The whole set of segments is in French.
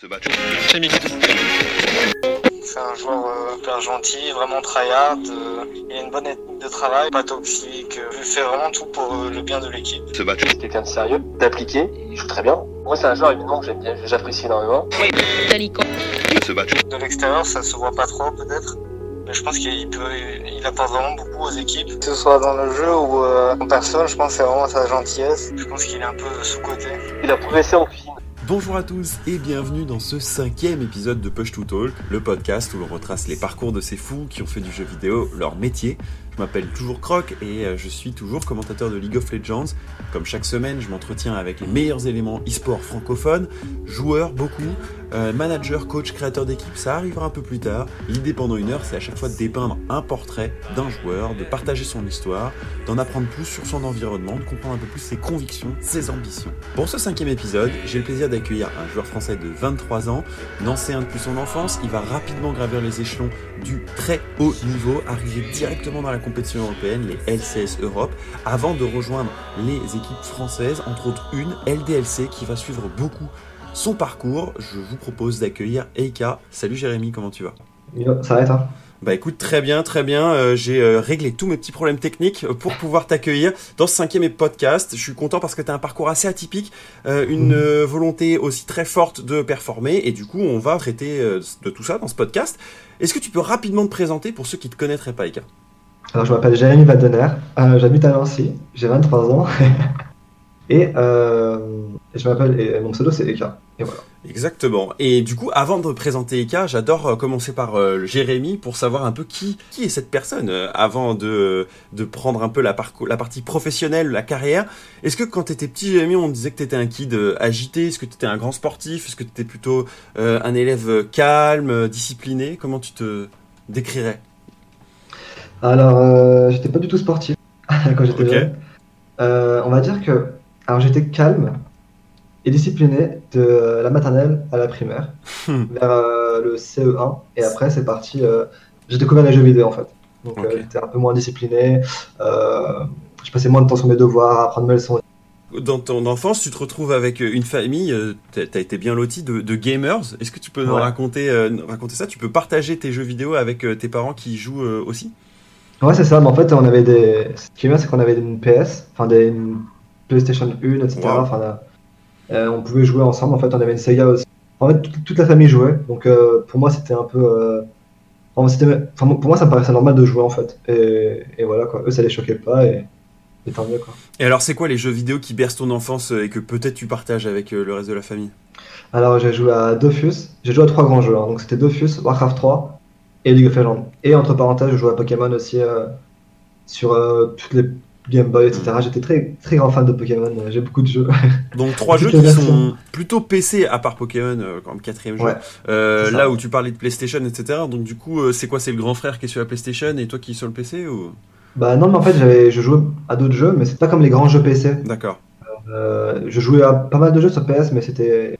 C'est un joueur euh, hyper gentil, vraiment tryhard, euh, il a une bonne éthique de travail, pas toxique, euh, il fait vraiment tout pour euh, le bien de l'équipe. C'est quelqu'un de sérieux, d'appliqué, il joue très bien. Moi, c'est un joueur évidemment que j'aime bien, que j'apprécie énormément. De l'extérieur, ça se voit pas trop peut-être. Mais je pense qu'il peut, il apporte vraiment beaucoup aux équipes. Que ce soit dans le jeu ou euh, en personne, je pense que c'est vraiment sa gentillesse. Je pense qu'il est un peu sous-côté. Il a progressé en cuisine. Bonjour à tous et bienvenue dans ce cinquième épisode de Push to Talk, le podcast où l'on retrace les parcours de ces fous qui ont fait du jeu vidéo leur métier. Je m'appelle toujours Croc et euh, je suis toujours commentateur de League of Legends. Comme chaque semaine, je m'entretiens avec les meilleurs éléments e-sport francophones, joueurs beaucoup, euh, managers, coach, créateurs d'équipe, ça arrivera un peu plus tard. L'idée pendant une heure, c'est à chaque fois de dépeindre un portrait d'un joueur, de partager son histoire, d'en apprendre plus sur son environnement, de comprendre un peu plus ses convictions, ses ambitions. Pour ce cinquième épisode, j'ai le plaisir d'accueillir un joueur français de 23 ans, ancien depuis son enfance, il va rapidement gravir les échelons du très haut niveau, arriver directement dans la compétition européenne, les LCS Europe, avant de rejoindre les équipes françaises, entre autres une, LDLC, qui va suivre beaucoup son parcours. Je vous propose d'accueillir Eika. Salut Jérémy, comment tu vas? Yo, ça va et toi? Bah écoute, très bien, très bien. Euh, J'ai euh, réglé tous mes petits problèmes techniques pour pouvoir t'accueillir dans ce cinquième podcast. Je suis content parce que tu as un parcours assez atypique, euh, une euh, volonté aussi très forte de performer et du coup on va traiter euh, de tout ça dans ce podcast. Est-ce que tu peux rapidement te présenter pour ceux qui te connaîtraient pas, Eika? Alors je m'appelle Jérémy Vadener, euh, j'habite à Nancy, j'ai 23 ans et, euh, et je m'appelle, et mon pseudo c'est Eka. Et voilà. Exactement. Et du coup, avant de présenter Eka, j'adore euh, commencer par euh, Jérémy pour savoir un peu qui, qui est cette personne euh, avant de, de prendre un peu la, la partie professionnelle, la carrière. Est-ce que quand tu étais petit, Jérémy, on disait que tu étais un kid agité? Est-ce que tu étais un grand sportif? Est-ce que tu étais plutôt un élève calme, discipliné? Comment tu te décrirais? Alors j'étais pas du tout sportif quand j'étais Ok. jeune. On va dire que alors j'étais calme et discipliné de la maternelle à la primaire Hmm. vers euh, le CE1 et après c'est parti. euh, j'ai découvert les jeux vidéo en fait. Donc euh, j'étais un peu moins discipliné. Euh, je passais moins de temps sur mes devoirs, à apprendre mes leçons. Dans ton enfance, tu te retrouves avec une famille, t'as t'as été bien loti de, de gamers. Est-ce que tu peux nous Ouais. raconter, nous raconter ça? Tu peux partager tes jeux vidéo avec tes parents qui jouent aussi? Ouais, c'est ça, mais en fait, on avait des. Ce qui est bien, c'est qu'on avait une PS, enfin des une PlayStation 1, etc. Wow. Enfin, là, euh, on pouvait jouer ensemble. En fait, on avait une Sega aussi. En fait, toute, toute la famille jouait. Donc, euh, pour moi, c'était un peu. euh, enfin, c'était- enfin, pour moi, ça me paraissait normal de jouer, en fait. Et, et voilà, quoi. Eux, ça les choquait pas, et, et tant mieux, quoi. Et alors, c'est quoi les jeux vidéo qui bercent ton enfance euh, et que peut-être tu partages avec euh, le reste de la famille? Alors, j'ai joué à Dofus. J'ai joué à trois grands jeux. hein. Donc, c'était Dofus, Warcraft 3 et League of Legends. Et entre parenthèses, je jouais à Pokémon aussi euh, sur euh, toutes les Game Boy, etc. J'étais très, très grand fan de Pokémon. J'ai beaucoup de jeux. Donc trois jeux qui sont plutôt PC à part Pokémon euh, comme quatrième jeu. Ouais, Euh, là où tu parlais de PlayStation, etc. Donc du coup, euh, c'est quoi C'est le grand frère qui est sur la PlayStation et toi qui es sur le PC ou? Bah non, mais en fait, j'avais, je jouais à d'autres jeux, mais c'est pas comme les grands jeux PC. D'accord. Euh, je jouais à pas mal de jeux sur PS, mais c'était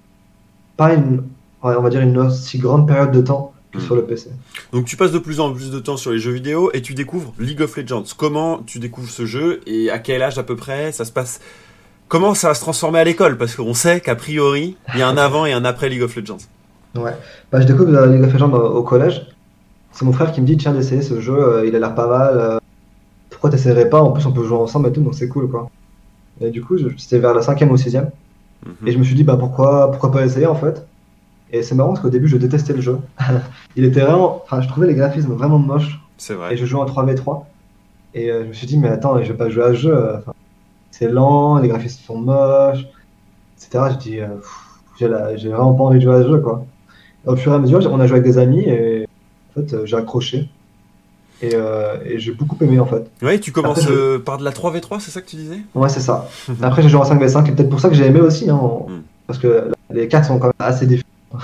pas une, on va dire une aussi grande période de temps que Hmm. sur le PC. Donc tu passes de plus en plus de temps sur les jeux vidéo et tu découvres League of Legends. Comment tu découvres ce jeu et à quel âge à peu près ça se passe? Comment ça va se transformer à l'école? Parce qu'on sait qu'a priori, il y a un avant et un après League of Legends. Ouais. Bah, je découvre euh, League of Legends au, au collège. C'est mon frère qui me dit, tiens, d'essayer ce jeu, euh, il a l'air pas mal. euh, pourquoi t'essaierais pas? En plus, on peut jouer ensemble et tout, donc c'est cool, quoi. Et du coup, je- c'était vers la cinquième ou sixième. Mhm. Et je me suis dit, bah pourquoi, pourquoi pas essayer en fait? Et c'est marrant parce qu'au début, je détestais le jeu. Il était vraiment, enfin, je trouvais les graphismes vraiment moches. C'est Et vrai. je jouais en 3v3. Et euh, je me suis dit, mais attends, je vais pas jouer à ce jeu. euh, enfin, c'est lent, les graphismes sont moches, etc. J'ai dit, euh, j'ai vraiment pas envie de jouer à ce jeu, quoi. Et au fur et à mesure, on a joué avec des amis et en fait, euh, j'ai accroché. Et, euh, et j'ai beaucoup aimé, en fait. Ouais, tu commences Après, je- par de la 3v3, c'est ça que tu disais? Ouais, c'est ça. Après, j'ai joué en 5v5 et peut-être pour ça que j'ai aimé aussi, hein, en- Hmm. parce que les cartes sont quand même assez différentes.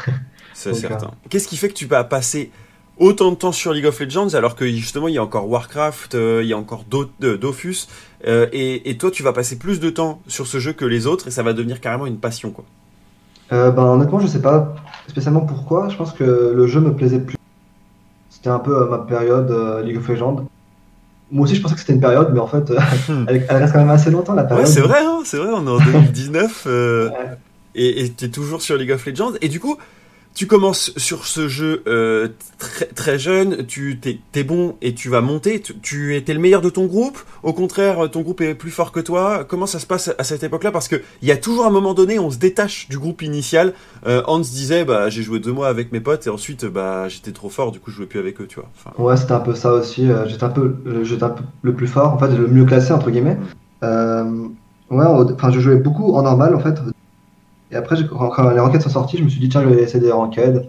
C'est certain. Qu'est-ce qui fait que tu vas passer autant de temps sur League of Legends alors que justement il y a encore Warcraft, euh, il y a encore Do- euh, Dofus euh, et, et toi tu vas passer plus de temps sur ce jeu que les autres et ça va devenir carrément une passion quoi. Euh, ben, honnêtement, je sais pas spécialement pourquoi. Je pense que le jeu me plaisait plus. C'était un peu ma période League of Legends. Moi aussi, je pensais que c'était une période, mais en fait, elle, elle reste quand même assez longtemps la Ouais, période. c'est vrai, hein, c'est vrai, on est en 2019 euh, Ouais. Et t'es toujours sur League of Legends. Et du coup, tu commences sur ce jeu euh, très, très jeune, tu t'es, t'es bon et tu vas monter. Tu, étais le meilleur de ton groupe. Au contraire, ton groupe est plus fort que toi. Comment ça se passe à cette époque-là? Parce que il y a toujours un moment donné, on se détache du groupe initial. Euh, Hans disait, bah j'ai joué deux mois avec mes potes et ensuite, bah j'étais trop fort, du coup je jouais plus avec eux, tu vois. Ouais, c'était un peu ça aussi. Euh, j'étais un peu, le plus fort, en fait, le mieux classé entre guillemets. Ouais, enfin je jouais beaucoup en normal en fait et après, quand les ranked sont sortis, je me suis dit, tiens, je vais essayer des ranked.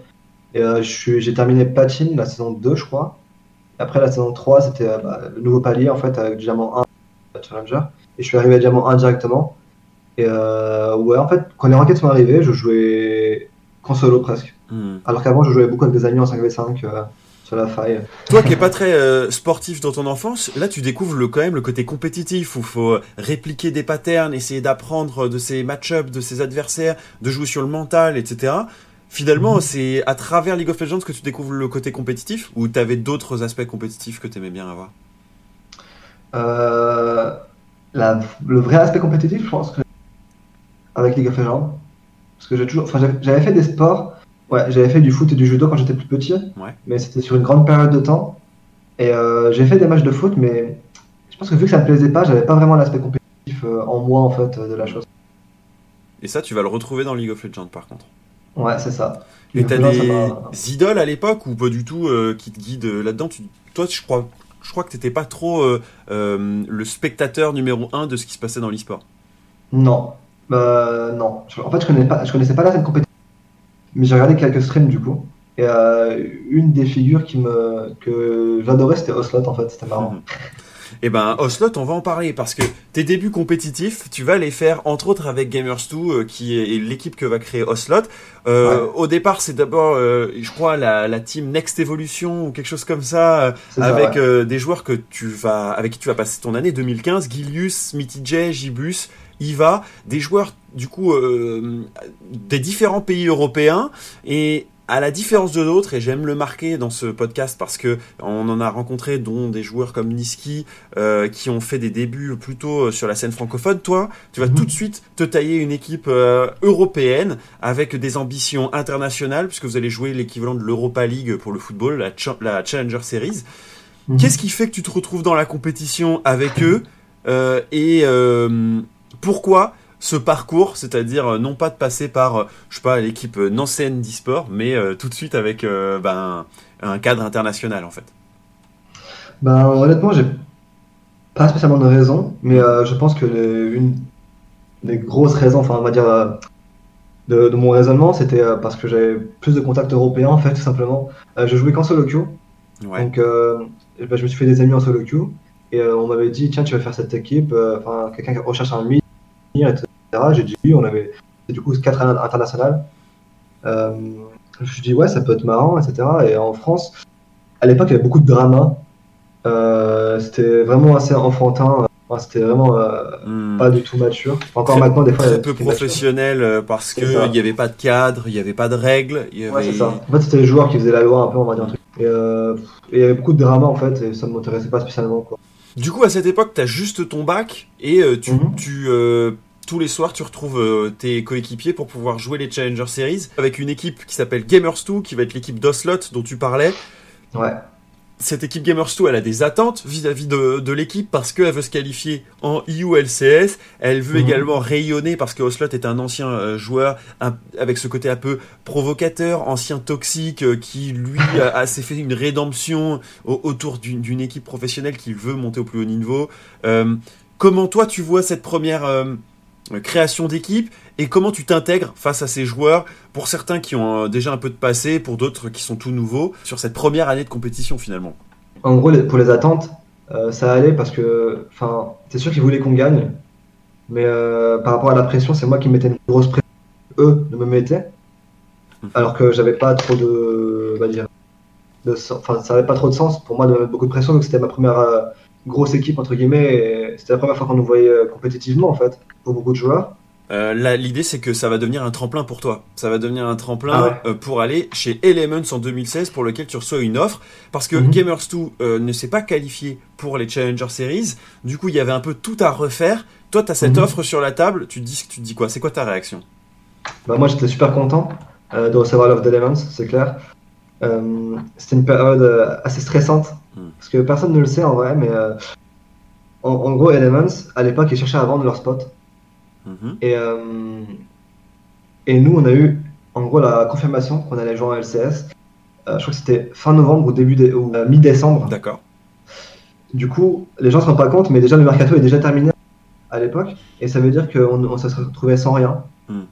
Et euh, j'ai terminé Platine la saison 2, je crois. Après, la saison 3, c'était euh, bah, le nouveau palier, en fait, avec Diamant 1 Challenger. Et je suis arrivé à Diamant 1 directement. Et euh, ouais, en fait, quand les ranked sont arrivés, je jouais qu'en solo presque. Hmm. Alors qu'avant, je jouais beaucoup avec des amis en 5v5 sur la faille. Toi qui n'es pas très euh, sportif dans ton enfance, là tu découvres le, quand même le côté compétitif où il faut répliquer des patterns, essayer d'apprendre de ses match-ups, de ses adversaires, de jouer sur le mental, etc. Finalement, mhm. c'est à travers League of Legends que tu découvres le côté compétitif ou tu avais d'autres aspects compétitifs que tu aimais bien avoir? Euh, Le vrai aspect compétitif, je pense que avec League of Legends. Parce que j'ai toujours, j'avais fait des sports Ouais, j'avais fait du foot et du judo quand j'étais plus petit, mais c'était sur une grande période de temps. Et euh, j'ai fait des matchs de foot, mais je pense que vu que ça me plaisait pas, j'avais pas vraiment l'aspect compétitif euh, en moi en fait de la chose. Et ça, tu vas le retrouver dans League of Legends par contre. Ouais, c'est ça. Et t'as des idoles à l'époque ou pas du tout euh, qui te guident là-dedans? Toi, je crois, je crois que t'étais pas trop le spectateur numéro un de ce qui se passait dans l'e-sport. Non, non. En fait, je connaissais pas, je connaissais pas la scène compétitive mais j'ai regardé quelques streams du coup. Et euh, une des figures qui me, que j'adorais, c'était Oslot en fait, c'était marrant. Mhm. Eh ben, Oslot, on va en parler parce que tes débuts compétitifs, tu vas les faire entre autres avec Gamers2, euh, qui est l'équipe que va créer Oslot. Euh, Au départ, c'est d'abord, je crois, la, la, team Next Evolution ou quelque chose comme ça, avec des joueurs que tu vas, avec qui tu vas passer ton année 2015, Gilius, Mitty J, Gibus, Iva, des joueurs du coup euh, des différents pays européens et à la différence de d'autres, et j'aime le marquer dans ce podcast parce que on en a rencontré dont des joueurs comme Niski euh, qui ont fait des débuts plutôt sur la scène francophone. Toi, tu vas mhm. tout de suite te tailler une équipe euh, européenne avec des ambitions internationales puisque vous allez jouer l'équivalent de l'Europa League pour le football, la, Challenger Series. Mhm. Qu'est-ce qui fait que tu te retrouves dans la compétition avec eux et pourquoi ce parcours, c'est-à-dire euh, non pas de passer par, euh, je sais pas, l'équipe euh, nancéenne d'e-sport, mais tout de suite avec ben, un cadre international en fait. Ben, Honnêtement, j'ai pas spécialement de raison, mais je pense que une des grosses raisons, enfin on va dire, de, mon raisonnement, c'était parce que j'avais plus de contacts européens en fait, tout simplement. je jouais qu'en solo queue, donc ben, je me suis fait des amis en solo queue, et on m'avait dit, tiens, tu vas faire cette équipe, enfin quelqu'un qui recherche un mythe, etc. J'ai dit oui, on avait du coup quatre internationales. Euh, je dit ouais, ça peut être marrant, etc. Et en France, à l'époque, il y avait beaucoup de drama. Euh, c'était vraiment assez enfantin. c'était vraiment euh, hmm. pas du tout mature. Encore maintenant, des fois, très peu professionnel parce que il n'y avait pas de cadre, il n'y avait pas de règles. Ouais, c'est ça. En fait, c'était les joueurs qui faisaient la loi un peu, on va dire un truc. Et, il y avait beaucoup de drama en fait, et ça ne m'intéressait pas spécialement. Quoi. Du coup, à cette époque, tu as juste ton bac et tu, mhm. tu tous les soirs, tu retrouves euh, tes coéquipiers pour pouvoir jouer les Challenger Series avec une équipe qui s'appelle Gamers2, qui va être l'équipe d'Oslot dont tu parlais. Ouais. Cette équipe Gamers2, elle a des attentes vis-à-vis de, l'équipe parce qu'elle veut se qualifier en IULCS. Elle veut mhm. également rayonner parce que Oslot est un ancien euh, joueur avec ce côté un peu provocateur, ancien toxique, euh, qui lui a, s'est fait une rédemption autour d'une équipe professionnelle qui veut monter au plus haut niveau. comment toi tu vois cette première création d'équipe et comment tu t'intègres face à ces joueurs, pour certains qui ont euh, déjà un peu de passé, pour d'autres qui sont tout nouveaux, sur cette première année de compétition finalement. En gros, pour les attentes, euh, ça allait parce que, c'est sûr qu'ils voulaient qu'on gagne, mais par rapport à la pression, c'est moi qui mettais une grosse pression, eux ne me mettaient, mhm. alors que j'avais pas trop de, va dire, enfin, ça avait pas trop de sens pour moi de mettre beaucoup de pression, donc c'était ma première grosse équipe entre guillemets. C'était la première fois qu'on nous voyait euh, compétitivement en fait pour beaucoup de joueurs. Euh, L'idée c'est que ça va devenir un tremplin pour toi. Ça va devenir un tremplin ah euh, pour aller chez Elements en 2016 pour lequel tu reçois une offre parce que mhm. Gamers2 euh, ne s'est pas qualifié pour les Challenger Series. Du coup il y avait un peu tout à refaire. Toi tu as cette mhm. offre sur la table. Tu te dis, tu te dis quoi? C'est quoi ta réaction? Bah, Moi j'étais super content. de recevoir Love Elements, c'est clair. C'était une période assez stressante, parce que personne ne le sait en vrai, mais en, gros, Elements, à l'époque, ils cherchaient à vendre leur spot. Mhm. Et, et nous, on a eu en gros la confirmation qu'on allait jouer en LCS. je crois que c'était fin novembre ou début ou mi-décembre. D'accord. Du coup, les gens ne se rendent pas compte, mais déjà le mercato est déjà terminé à l'époque, et ça veut dire qu'on on, se retrouvait sans rien, hmm.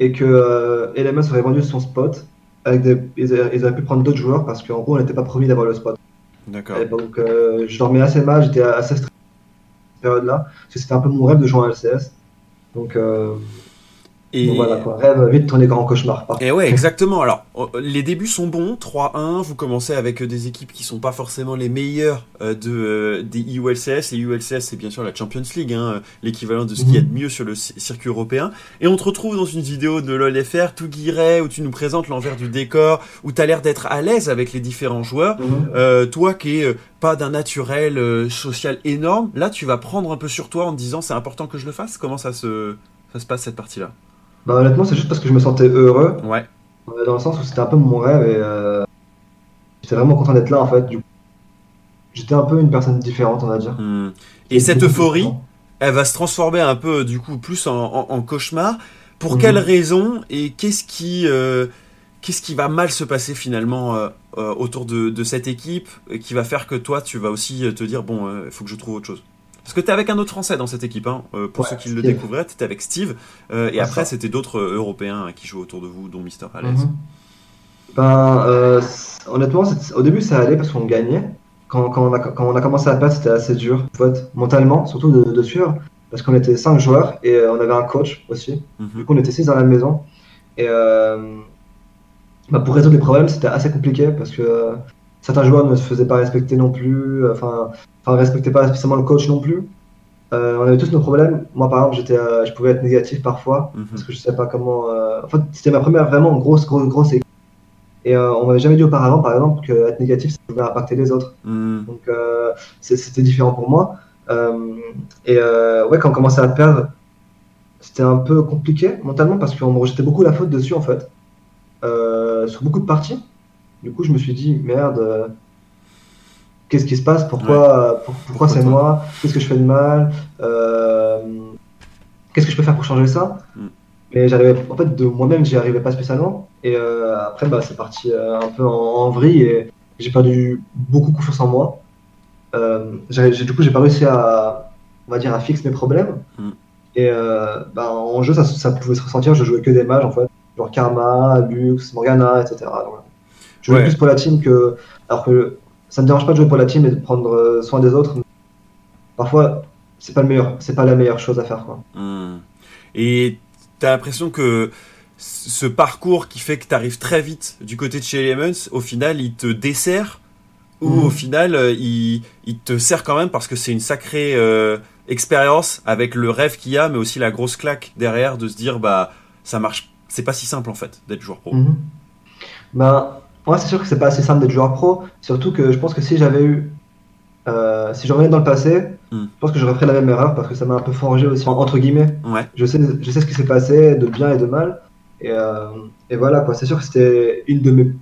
et que euh, LMS aurait vendu son spot, avec des, ils, auraient pu prendre d'autres joueurs, parce qu'en gros, on n'était pas promis d'avoir le spot. D'accord. donc, euh, je dormais assez mal, j'étais assez stressé cette période-là, parce que c'était un peu mon rêve de jouer en LCS. Donc, euh, et voilà quoi, rêve vite tourner en cauchemar. Et ouais, exactement. Alors, oh, les débuts sont bons, 3-1, vous commencez avec des équipes qui sont pas forcément les meilleures euh, de, euh, des ULCS, et ULCS c'est bien sûr la Champions League, hein, l'équivalent de ce qu'il y a de mhm. mieux sur le circuit européen. Et on te retrouve dans une vidéo de LOLFR tout guiré, où tu nous présentes l'envers du décor, où tu as l'air d'être à l'aise avec les différents joueurs. Mhm. Euh, toi qui es pas d'un naturel social énorme, là tu vas prendre un peu sur toi en te disant c'est important que je le fasse? Comment ça se, ça se passe cette partie-là? Bah, honnêtement, c'est juste parce que je me sentais heureux. Ouais. Euh, dans le sens où c'était un peu mon rêve et euh, j'étais vraiment content d'être là en fait. Du j'étais un peu une personne différente, on va dire. Hmm. Et cette euphorie, elle va se transformer un peu du coup plus en, cauchemar. Pour quelles mhm. raisons et qu'est-ce qui, euh, qu'est-ce qui va mal se passer finalement autour de, de, cette équipe qui va faire que toi tu vas aussi te dire bon, il faut que je trouve autre chose? Parce que tu es avec un autre Français dans cette équipe, hein. Euh, pour ceux qui le découvraient, tu étais avec Steve, euh, et après c'était d'autres euh, Européens qui jouaient autour de vous, dont Mister Alaise. Mhm. Ben, honnêtement, au début ça allait parce qu'on gagnait. Quand, quand, on a, quand, on a, commencé à perdre, c'était assez dur, mentalement, surtout de, suivre, parce qu'on était 5 joueurs et on avait un coach aussi. Mhm. Du coup, on était 6 dans la maison. Et bah, pour résoudre les problèmes, c'était assez compliqué parce que certains joueurs ne se faisaient pas respecter non plus. Enfin, enfin, respectait pas spécialement le coach non plus. Euh, on avait tous nos problèmes. Moi, par exemple, j'étais, euh, je pouvais être négatif parfois mhm. parce que je savais pas comment. Euh, en fait, c'était ma première vraiment grosse, grosse, grosse équipe. Et on m'avait jamais dit auparavant, par exemple, que être négatif, ça pouvait impacter les autres. Mhm. Donc, c'était différent pour moi. et ouais, quand on commençait à perdre, c'était un peu compliqué mentalement parce qu'on me rejetait beaucoup la faute dessus, en fait, sur beaucoup de parties. Du coup, je me suis dit, merde qu'est-ce qui se passe, pourquoi, pourquoi c'est moi, qu'est-ce que je fais de mal, euh, qu'est-ce que je peux faire pour changer ça? Mm. Mais j'arrivais, en fait, de moi-même, j'y arrivais pas spécialement. Et euh, après, bah, c'est parti euh, un peu en, vrille et j'ai perdu beaucoup confiance en moi. du coup, j'ai pas réussi à, on va dire, à fixer mes problèmes. Mm. Et bah, en jeu, ça, ça, pouvait se ressentir. Je jouais que des mages, en fait, genre Karma, Lux, Morgana, etc. je jouais plus pour la team que, alors que ça me dérange pas de jouer pour la team et de prendre euh, soin des autres. Parfois, c'est pas le meilleur, c'est pas la meilleure chose à faire. Quoi. Hmm. Et t'as l'impression que ce parcours qui fait que tu arrives très vite du côté de chez Elements, au final, il te dessert? Ou hmm. au final, euh, il, il, te sert quand même parce que c'est une sacrée euh, expérience avec le rêve qu'il y a, mais aussi la grosse claque derrière de se dire bah ça marche. C'est pas si simple en fait d'être joueur pro. Bah, moi, c'est sûr que c'est pas assez simple d'être joueur pro. Surtout que je pense que si j'avais eu. Euh, si je revenais dans le passé, hmm. je pense que j'aurais fait la même erreur parce que ça m'a un peu forgé aussi, entre guillemets. Ouais. Je, sais, je sais ce qui s'est passé, de bien et de mal. Et, euh, et voilà, quoi. C'est sûr que c'était une de mes,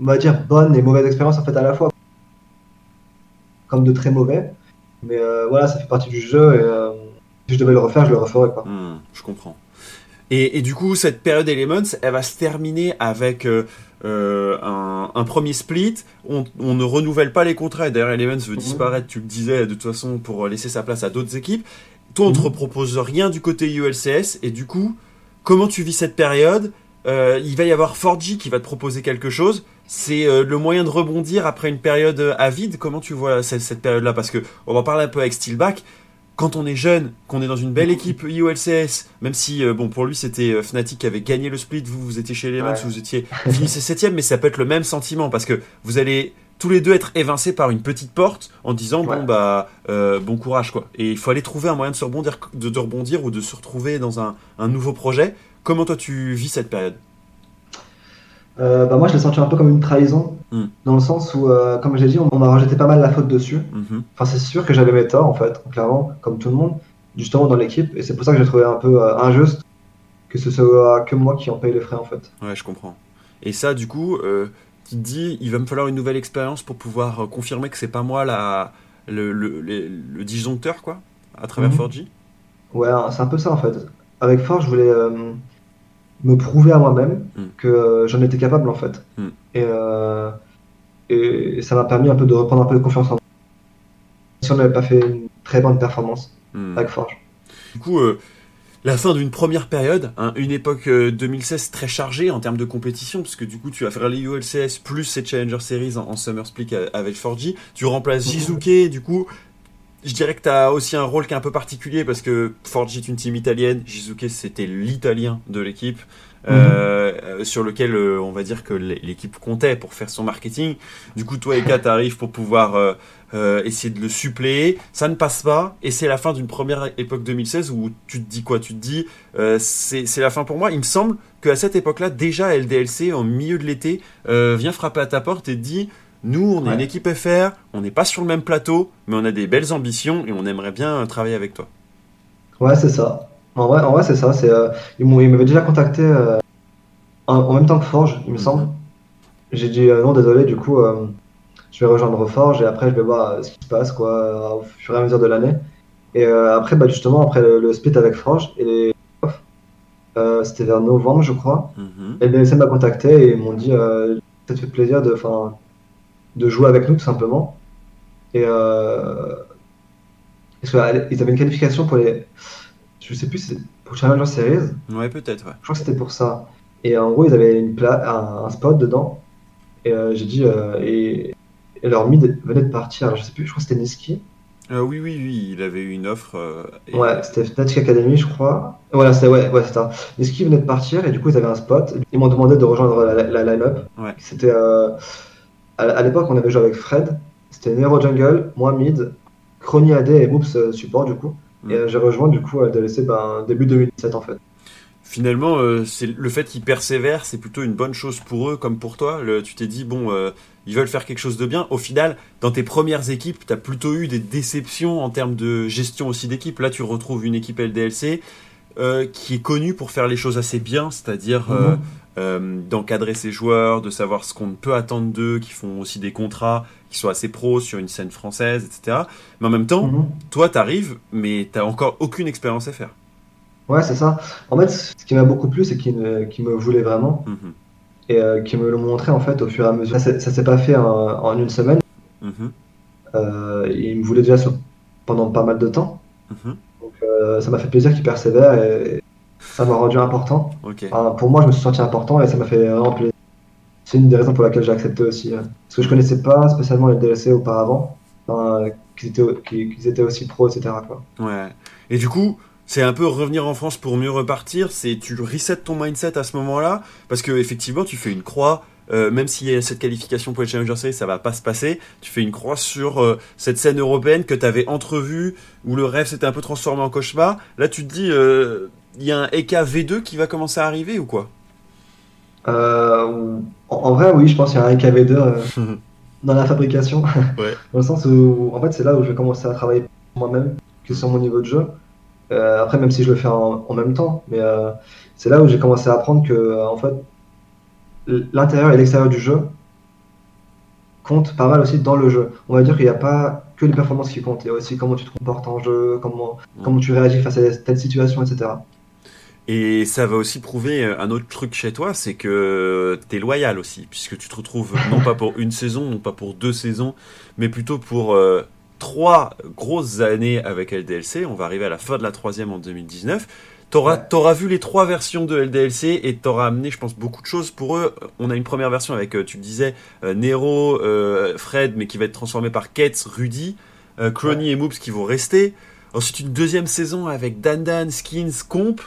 on va dire, bonnes et mauvaises expériences en fait à la fois. Comme de très mauvais. Mais euh, voilà, ça fait partie du jeu et si je devais le refaire, je le referais pas. Hmm, je comprends. Et, et, du coup, cette période Elements, elle va se terminer avec euh, un, premier split, on, ne renouvelle pas les contrats. D'ailleurs, Elements veut mhm. disparaître, tu le disais, de toute façon, pour laisser sa place à d'autres équipes. Toi, on ne te mhm. propose rien du côté ULCS, et du coup, comment tu vis cette période? Euh, Il va y avoir 4G qui va te proposer quelque chose. C'est euh, le moyen de rebondir après une période à vide. Comment tu vois cette, cette période-là? Parce que on va parler un peu avec Steelback quand on est jeune, qu'on est dans une belle équipe IOLCS, même si euh, bon pour lui c'était euh, Fnatic qui avait gagné le split, vous vous étiez chez les ouais. vous étiez finissez septième, mais ça peut être le même sentiment parce que vous allez tous les deux être évincés par une petite porte en disant bon bah euh, bon courage quoi. Et il faut aller trouver un moyen de se rebondir, de, rebondir ou de se retrouver dans un, un nouveau projet. Comment toi tu vis cette période? Euh, bah moi, je l'ai senti un peu comme une trahison, hmm. dans le sens où, euh, comme j'ai dit, on, m'a rejeté pas mal la faute dessus. Mhm. Enfin, c'est sûr que j'avais mes torts, en fait, clairement, comme tout le monde, justement dans l'équipe, et c'est pour ça que j'ai trouvé un peu euh, injuste que ce soit que moi qui en paye les frais en fait. Ouais, je comprends. Et ça, du coup, euh, tu te dis, il va me falloir une nouvelle expérience pour pouvoir confirmer que c'est pas moi la, le, le, le, disjoncteur, quoi, à travers mm 4G Ouais, c'est un peu ça en fait. Avec Forge, je voulais me prouver à moi-même mm. que j'en étais capable en fait. Mm. Et, et, ça m'a permis un peu de reprendre un peu de confiance en moi. Si on n'avait pas fait une très bonne performance mm. avec Forge. Du coup, euh, la fin d'une première période, hein, une époque 2016 euh, très chargée en termes de compétition, parce que du coup tu vas faire les ULCS plus ces Challenger Series en, Summer Split avec Forgy. Tu remplaces Jizuke, du coup, je dirais que tu as aussi un rôle qui est un peu particulier parce que Forgy est une team italienne, Jizuke c'était l'italien de l'équipe. Euh, mhm. sur lequel euh, on va dire que l'équipe comptait pour faire son marketing. Du coup, toi et Kat arrivent pour pouvoir euh, essayer de le suppléer. Ça ne passe pas et c'est la fin d'une première époque 2016 où tu te dis quoi? Tu te dis c'est la fin pour moi. Il me semble qu'à cette époque-là, déjà LDLC, en milieu de l'été, vient frapper à ta porte et te dit nous, on est une équipe FR, on n'est pas sur le même plateau, mais on a des belles ambitions et on aimerait bien travailler avec toi. Ouais, c'est ça. En vrai, en vrai c'est ça. C'est, euh, ils, m'avaient déjà contacté euh, en, même temps que Forge, il me mhm. semble. J'ai dit euh, non, désolé, du coup, je vais rejoindre Forge et après, je vais voir ce qui se passe quoi, au fur et à mesure de l'année. Et après, bah, justement, après le, split avec Forge et les c'était vers novembre, je crois. Mm -hmm. Et m'a contacté et ils m'ont dit ça te fait plaisir de, de jouer avec nous, tout simplement. Et ils avaient une qualification pour les je sais plus, c'est pour Challenger Series. Ouais, peut-être, ouais. Je crois que c'était pour ça. Et en gros, ils avaient une un, spot dedans. Et euh, j'ai dit, euh, et, leur mid venait de partir. Alors, je sais plus, je crois que c'était Niski. Euh, oui, oui, oui, il avait eu une offre. Ouais, c'était Fnatic Academy, je crois. Voilà, c'était ouais, ouais, ça. Niski venait de partir et du coup, ils avaient un spot. Ils m'ont demandé de rejoindre la, line-up. Ouais. C'était. À, à l'époque, on avait joué avec Fred. C'était Nero Jungle, moi mid, Crony AD et Moops support, du coup. Et euh, j'ai rejoint du coup LDLC ben, début 2017 en fait. Finalement, euh, c'est le fait qu'ils persévèrent, c'est plutôt une bonne chose pour eux comme pour toi. tu t'es dit bon, euh, ils veulent faire quelque chose de bien. Au final, dans tes premières équipes, tu as plutôt eu des déceptions en termes de gestion aussi d'équipe. Là, tu retrouves une équipe LDLC qui est connue pour faire les choses assez bien, c'est-à-dire mhm. Euh, d'encadrer ses joueurs, de savoir ce qu'on peut attendre d'eux, qui font aussi des contrats qui sont assez pros sur une scène française, etc. Mais en même temps, mhm. toi, tu arrives, mais tu encore aucune expérience à faire. Ouais, c'est ça. En fait, ce qui m'a beaucoup plu, c'est qu'ils me, voulaient vraiment mhm. et euh, qu'ils me l'ont montré en fait au fur et à mesure. Ça, s'est pas fait en, une semaine. Mhm. Euh, ils me voulaient déjà pendant pas mal de temps. Donc ça m'a fait plaisir qu'ils persévèrent et, ça m'a rendu important. pour moi, je me suis senti important et ça m'a fait vraiment plaisir. C'est une des raisons pour laquelle j'ai accepté aussi. Hein. Parce que je connaissais pas spécialement les DLC auparavant, qu'ils étaient, étaient, aussi pros, etc. Quoi. Ouais. Et du coup, c'est un peu revenir en France pour mieux repartir. C'est tu resets ton mindset à ce moment-là? Parce que effectivement, tu fais une croix. Euh, même s'il y a cette qualification pour les Challenger Series, ça va pas se passer. Tu fais une croix sur euh, cette scène européenne que tu avais entrevue, où le rêve s'était un peu transformé en cauchemar. Là, tu te dis, euh, il y a un EK V2 qui va commencer à arriver ou quoi? Euh, en, vrai, oui, je pense qu'il y a un EK V2 euh, dans la fabrication. dans le sens où, en fait, c'est là où je vais commencer à travailler moi-même, que sur mon niveau de jeu. Euh, après, même si je le fais en, même temps, mais c'est là où j'ai commencé à apprendre que, en fait, l'intérieur et l'extérieur du jeu comptent pas mal aussi dans le jeu. On va dire qu'il n'y a pas que les performances qui comptent, il y a aussi comment tu te comportes en jeu, comment, comment tu réagis face à telle situation, etc. Et ça va aussi prouver euh, un autre truc chez toi, c'est que tu es loyal aussi, puisque tu te retrouves non pas pour une saison, non pas pour deux saisons, mais plutôt pour euh, trois grosses années avec LDLC. On va arriver à la fin de la troisième en 2019. T'auras auras vu les trois versions de LDLC et t'auras amené, je pense, beaucoup de choses pour eux. On a une première version avec, euh, tu le disais, Nero, Fred, mais qui va être transformé par Ketz, Rudy, Crony et Moops qui vont rester. Ensuite, une deuxième saison avec Dandan, Skins, Comp.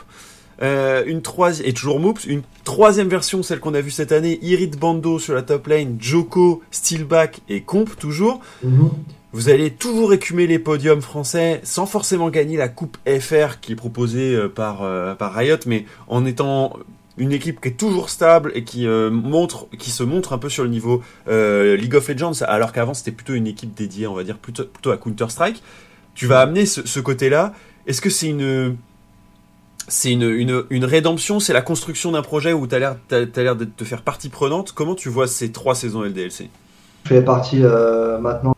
Euh, une troisième et toujours Moops, une troisième version, celle qu'on a vue cette année, Irit Bando sur la top lane, Joko, Steelback et Comp toujours. Mhm. Vous allez toujours écumer les podiums français sans forcément gagner la coupe FR qui est proposée euh, par, euh, par Riot, mais en étant une équipe qui est toujours stable et qui montre, qui se montre un peu sur le niveau League of Legends, alors qu'avant c'était plutôt une équipe dédiée, on va dire plutôt, plutôt à Counter Strike. Tu vas amener ce côté-là. Est-ce que c'est une c'est une, une, une, rédemption, c'est la construction d'un projet où tu as l'air de te faire partie prenante. Comment tu vois ces trois saisons LDLC Je fais partie euh, maintenant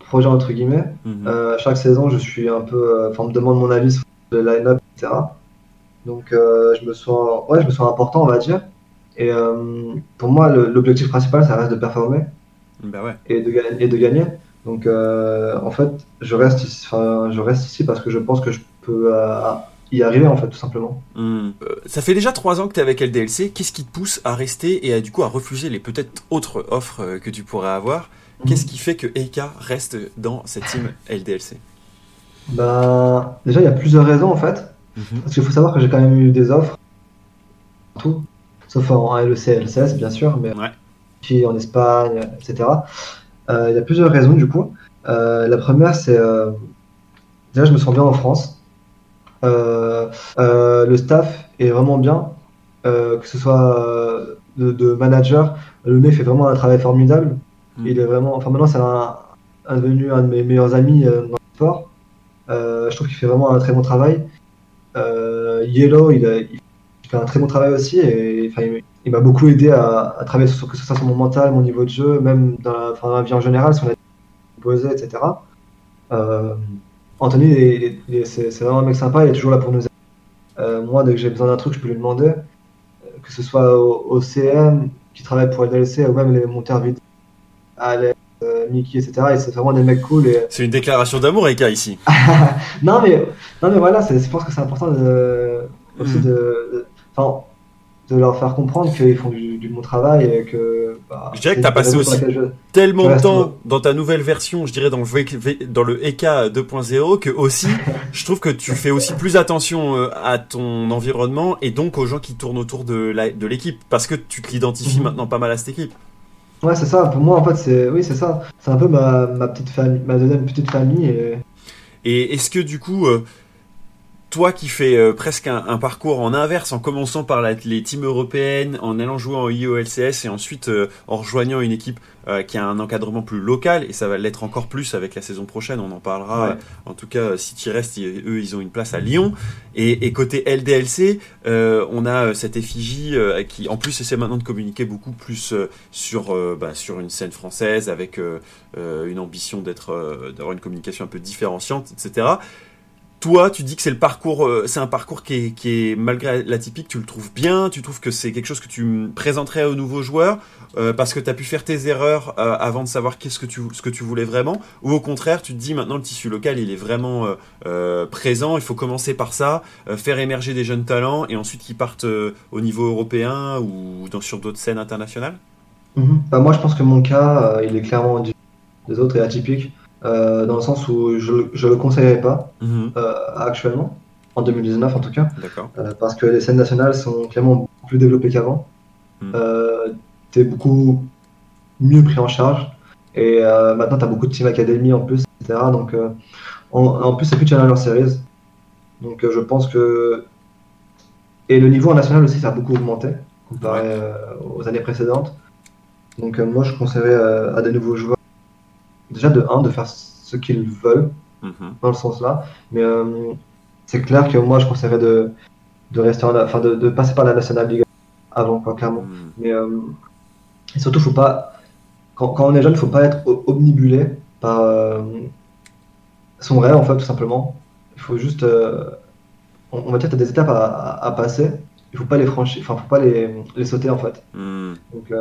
projet entre guillemets. Euh, chaque saison, je suis un peu, enfin, on me demande mon avis sur le line-up, etc. Donc, je me sens, ouais, je me sens important, on va dire. Et pour moi, l'objectif principal, ça reste de performer bah ouais. et, de, et de gagner. Donc, en fait, je reste, ici, je reste ici parce que je pense que je peux y arriver en fait tout simplement. Hmm. Euh, ça fait déjà trois ans que tu es avec LDLC. Qu'est-ce qui te pousse à rester et à, du coup à refuser les peut-être autres offres euh, que tu pourrais avoir? Qu'est-ce qui fait que Eika reste dans cette team LDLC bah, Déjà il y a plusieurs raisons en fait. Mhm. Parce qu'il faut savoir que j'ai quand même eu des offres tout, sauf en LEC, LCS bien sûr, mais puis en Espagne, etc. Euh, il y a plusieurs raisons du coup. la première c'est déjà je me sens bien en France. Euh, euh, le staff est vraiment bien, euh, que ce soit de, manager. Le mec fait vraiment un travail formidable. Mm. Il est vraiment, enfin maintenant c'est un, devenu un de mes meilleurs amis dans le sport. je trouve qu'il fait vraiment un très bon travail. Yellow, il, fait un très bon travail aussi et enfin, il, m'a beaucoup aidé à, travailler sur que ce soit sur mon mental, mon niveau de jeu, même dans la, dans la vie en général, si on a posé, etc. Euh, Anthony, c'est vraiment un mec sympa, il est toujours là pour nous aider. Euh, moi, dès que j'ai besoin d'un truc, je peux lui demander. Euh, que ce soit au, CM, qui travaille pour LDLC, ou même les monteurs vidéo, Alex, euh, Mickey, etc. Et c'est vraiment des mecs cool. Et... C'est une déclaration d'amour, Eka, ici. non, mais, non, mais voilà, je pense que c'est important de, aussi hmm. de, de leur faire comprendre qu'ils font du, bon travail et que. Bah, je dirais que tu as passé aussi tellement de temps dans ta nouvelle version, je dirais dans le, dans le EK 2.0, que aussi, je trouve que tu fais aussi plus attention euh, à ton environnement et donc aux gens qui tournent autour de l'équipe parce que tu t'identifies mhm. maintenant pas mal à cette équipe. Ouais, c'est ça. Pour moi, en fait, c'est oui, c'est ça. C'est un peu ma, ma petite famille, ma deuxième petite famille. Et, et est-ce que du coup, euh, toi qui fais euh, presque un, parcours en inverse, en commençant par les teams européennes, en allant jouer en IOLCS et ensuite euh, en rejoignant une équipe euh, qui a un encadrement plus local, et ça va l'être encore plus avec la saison prochaine, on en parlera. En tout cas, si tu restes, eux, ils ont une place à Lyon. Et, et côté LDLC, on a cette effigie qui, en plus, essaie maintenant de communiquer beaucoup plus sur, bah, sur une scène française, avec une ambition d'être d'avoir une communication un peu différenciante, etc toi, tu dis que c'est le parcours, euh, c'est un parcours qui est, malgré l'atypique, tu le trouves bien, tu trouves que c'est quelque chose que tu présenterais aux nouveaux joueurs euh, parce que tu as pu faire tes erreurs euh, avant de savoir qu'est-ce que tu ce que tu voulais vraiment ou au contraire, tu te dis maintenant le tissu local, il est vraiment présent, il faut commencer par ça, faire émerger des jeunes talents et ensuite qu'ils partent au niveau européen ou sur d'autres scènes internationales? Mhm. bah, moi, je pense que mon cas, il est clairement des autres et atypique. Euh, dans le sens où je ne le conseillerais pas mhm. euh, actuellement, en 2019 en tout cas, euh, parce que les scènes nationales sont clairement plus développées qu'avant. Mhm. tu es beaucoup mieux pris en charge, et maintenant tu as beaucoup de Team Academy en plus, etc. Donc, en, plus, c'est plus Challenger Series. Donc, je pense que. Et le niveau en national aussi, ça a beaucoup augmenté comparé aux années précédentes. Donc, moi, je conseillerais à des nouveaux joueurs déjà de un, de faire ce qu'ils veulent, mhm. dans le sens là. Mais euh, c'est clair que moi, je conseillerais de, de rester en, enfin, de, de, passer par la National League avant, quoi, clairement. Mhm. Mais euh, et surtout, faut pas, quand, quand, on est jeune, il faut pas être omnibulé par euh, son rêve, en fait, tout simplement. Il faut juste, on, va dire, tu as des étapes à, à, passer. Il faut pas les franchir, enfin, faut pas les, les sauter, en fait. Mhm. Donc,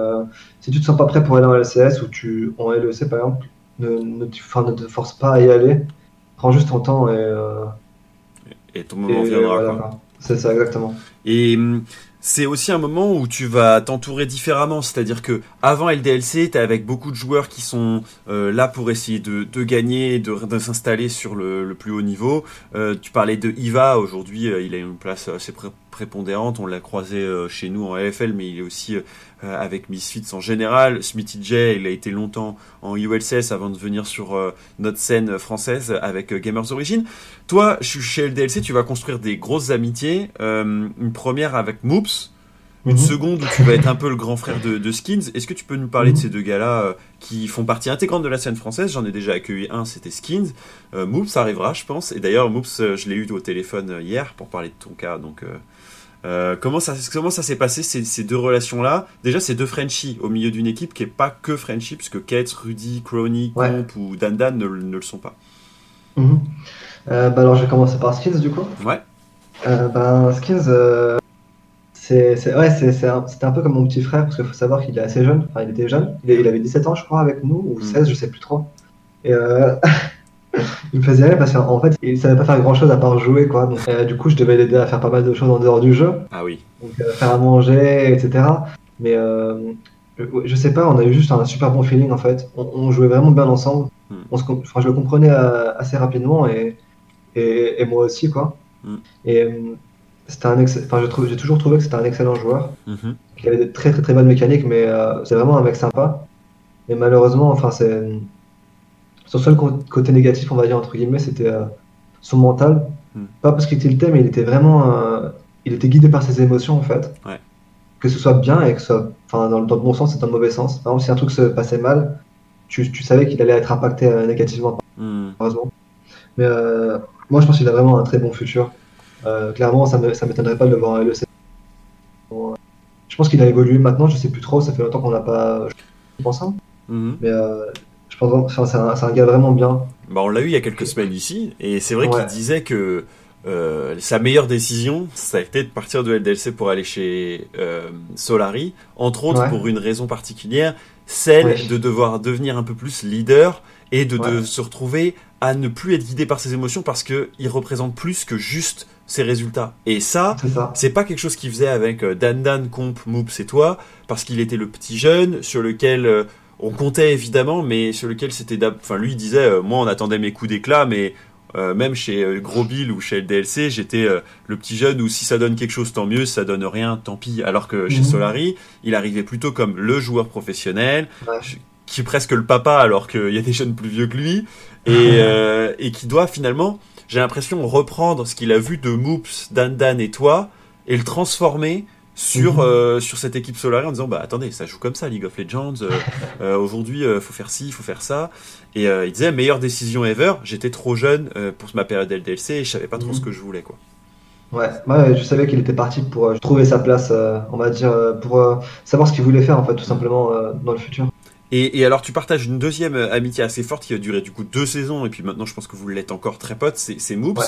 si tu te sens pas prêt pour aller en LCS ou tu, en LEC, par exemple, ne, te force pas à y aller. Prends juste ton temps et. Euh, et ton moment viendra. C'est ça, exactement. Et hum, c'est aussi un moment où tu vas t'entourer différemment. C'est-à-dire que avant LDLC, tu es avec beaucoup de joueurs qui sont euh, là pour essayer de, de gagner, de, de s'installer sur le, le, plus haut niveau. Euh, tu parlais de Iva, aujourd'hui il a une place assez prépondérante. On l'a croisé chez nous en AFL, mais il est aussi avec Misfits en général. Smithy J, il a été longtemps en ULCS avant de venir sur notre scène française avec Gamers Origin. Toi, chez LDLC, tu vas construire des grosses amitiés. une première avec Moops une mhm. seconde où tu vas être un peu le grand frère de, Skins. Est-ce que tu peux nous parler de mhm. ces deux gars-là euh, qui font partie intégrante de la scène française? J'en ai déjà accueilli un, c'était Skins. Euh, Moops arrivera, je pense. Et d'ailleurs, Moops, euh, je l'ai eu au téléphone hier pour parler de ton cas. Donc, comment ça, comment ça s'est passé ces, deux relations-là? Déjà, ces deux Frenchies au milieu d'une équipe qui est pas que Frenchie, puisque Kate, Rudy, Crony, Comp ou Dandan ne, ne, le sont pas. Mhm. bah alors, je vais commencer par Skins du coup. Ouais. ben, Skins c'est ouais, un, un, peu comme mon petit frère, parce qu'il faut savoir qu'il est assez jeune, enfin il était jeune, il, avait 17 ans je crois avec nous, ou 16, mm. je sais plus trop. Et euh, il me faisait rire parce qu'en fait il savait pas faire grand chose à part jouer quoi. Donc, euh, du coup je devais l'aider à faire pas mal de choses en dehors du jeu. Ah oui. Donc euh, faire à manger, etc. Mais je, je, sais pas, on a eu juste un super bon feeling en fait. On, jouait vraiment bien ensemble. Mm. On se, enfin, je le comprenais assez rapidement et, et, et moi aussi quoi. Mm. Et c'était un enfin, j'ai toujours trouvé que c'était un excellent joueur, mhm. qui avait de très très très bonnes mécaniques, mais euh, c'est vraiment un mec sympa. Mais malheureusement, enfin, c'est son seul côté négatif, on va dire entre guillemets, c'était euh, son mental. Mhm. Pas parce qu'il tiltait, mais il était vraiment, euh, il était guidé par ses émotions en fait. Que ce soit bien et que ce soit, enfin, dans, le bon sens et dans le mauvais sens. Par exemple, si un truc se passait mal, tu, tu savais qu'il allait être impacté négativement, mhm. heureusement. Mais moi, je pense qu'il a vraiment un très bon futur. Euh, clairement, ça ne m'étonnerait pas de le voir à LEC. je pense qu'il a évolué maintenant, je sais plus trop, ça fait longtemps qu'on n'a pas. Je pense, hein. mhm. Mais euh, pense c'est un, un, gars vraiment bien. Bah, on l'a eu il y a quelques semaines ici, et c'est vrai qu'il disait que euh, sa meilleure décision, ça a été de partir de LDLC pour aller chez Solari, entre autres pour une raison particulière, celle de devoir devenir un peu plus leader et de, de, se retrouver à ne plus être guidé par ses émotions parce qu'il représente plus que juste ses résultats. Et ça, c'est pas quelque chose qu'il faisait avec euh, Dan Dan, Comp, Moops et toi, parce qu'il était le petit jeune sur lequel euh, on comptait évidemment, mais sur lequel c'était. Enfin, lui il disait, euh, moi on attendait mes coups d'éclat, mais même chez Gros Bill ou chez le DLC, j'étais le petit jeune où si ça donne quelque chose, tant mieux, si ça donne rien, tant pis. Alors que chez mhm. Solari, il arrivait plutôt comme le joueur professionnel, qui est presque le papa, alors qu'il y a des jeunes plus vieux que lui, et, et qui doit finalement j'ai l'impression reprendre ce qu'il a vu de Moops, Dan Dan et toi et le transformer sur mhm. euh, sur cette équipe Solari en disant bah attendez ça joue comme ça League of Legends euh, euh, aujourd'hui faut faire ci faut faire ça et il disait meilleure décision ever j'étais trop jeune pour ma période LDLC et je savais pas trop ce mhm. que je voulais quoi ouais moi je savais qu'il était parti pour trouver sa place on va dire pour savoir ce qu'il voulait faire en fait tout simplement dans le futur et, alors, tu partages une deuxième euh, amitié assez forte qui a duré du coup deux saisons, et puis maintenant, je pense que vous l'êtes encore très potes, c'est Moops.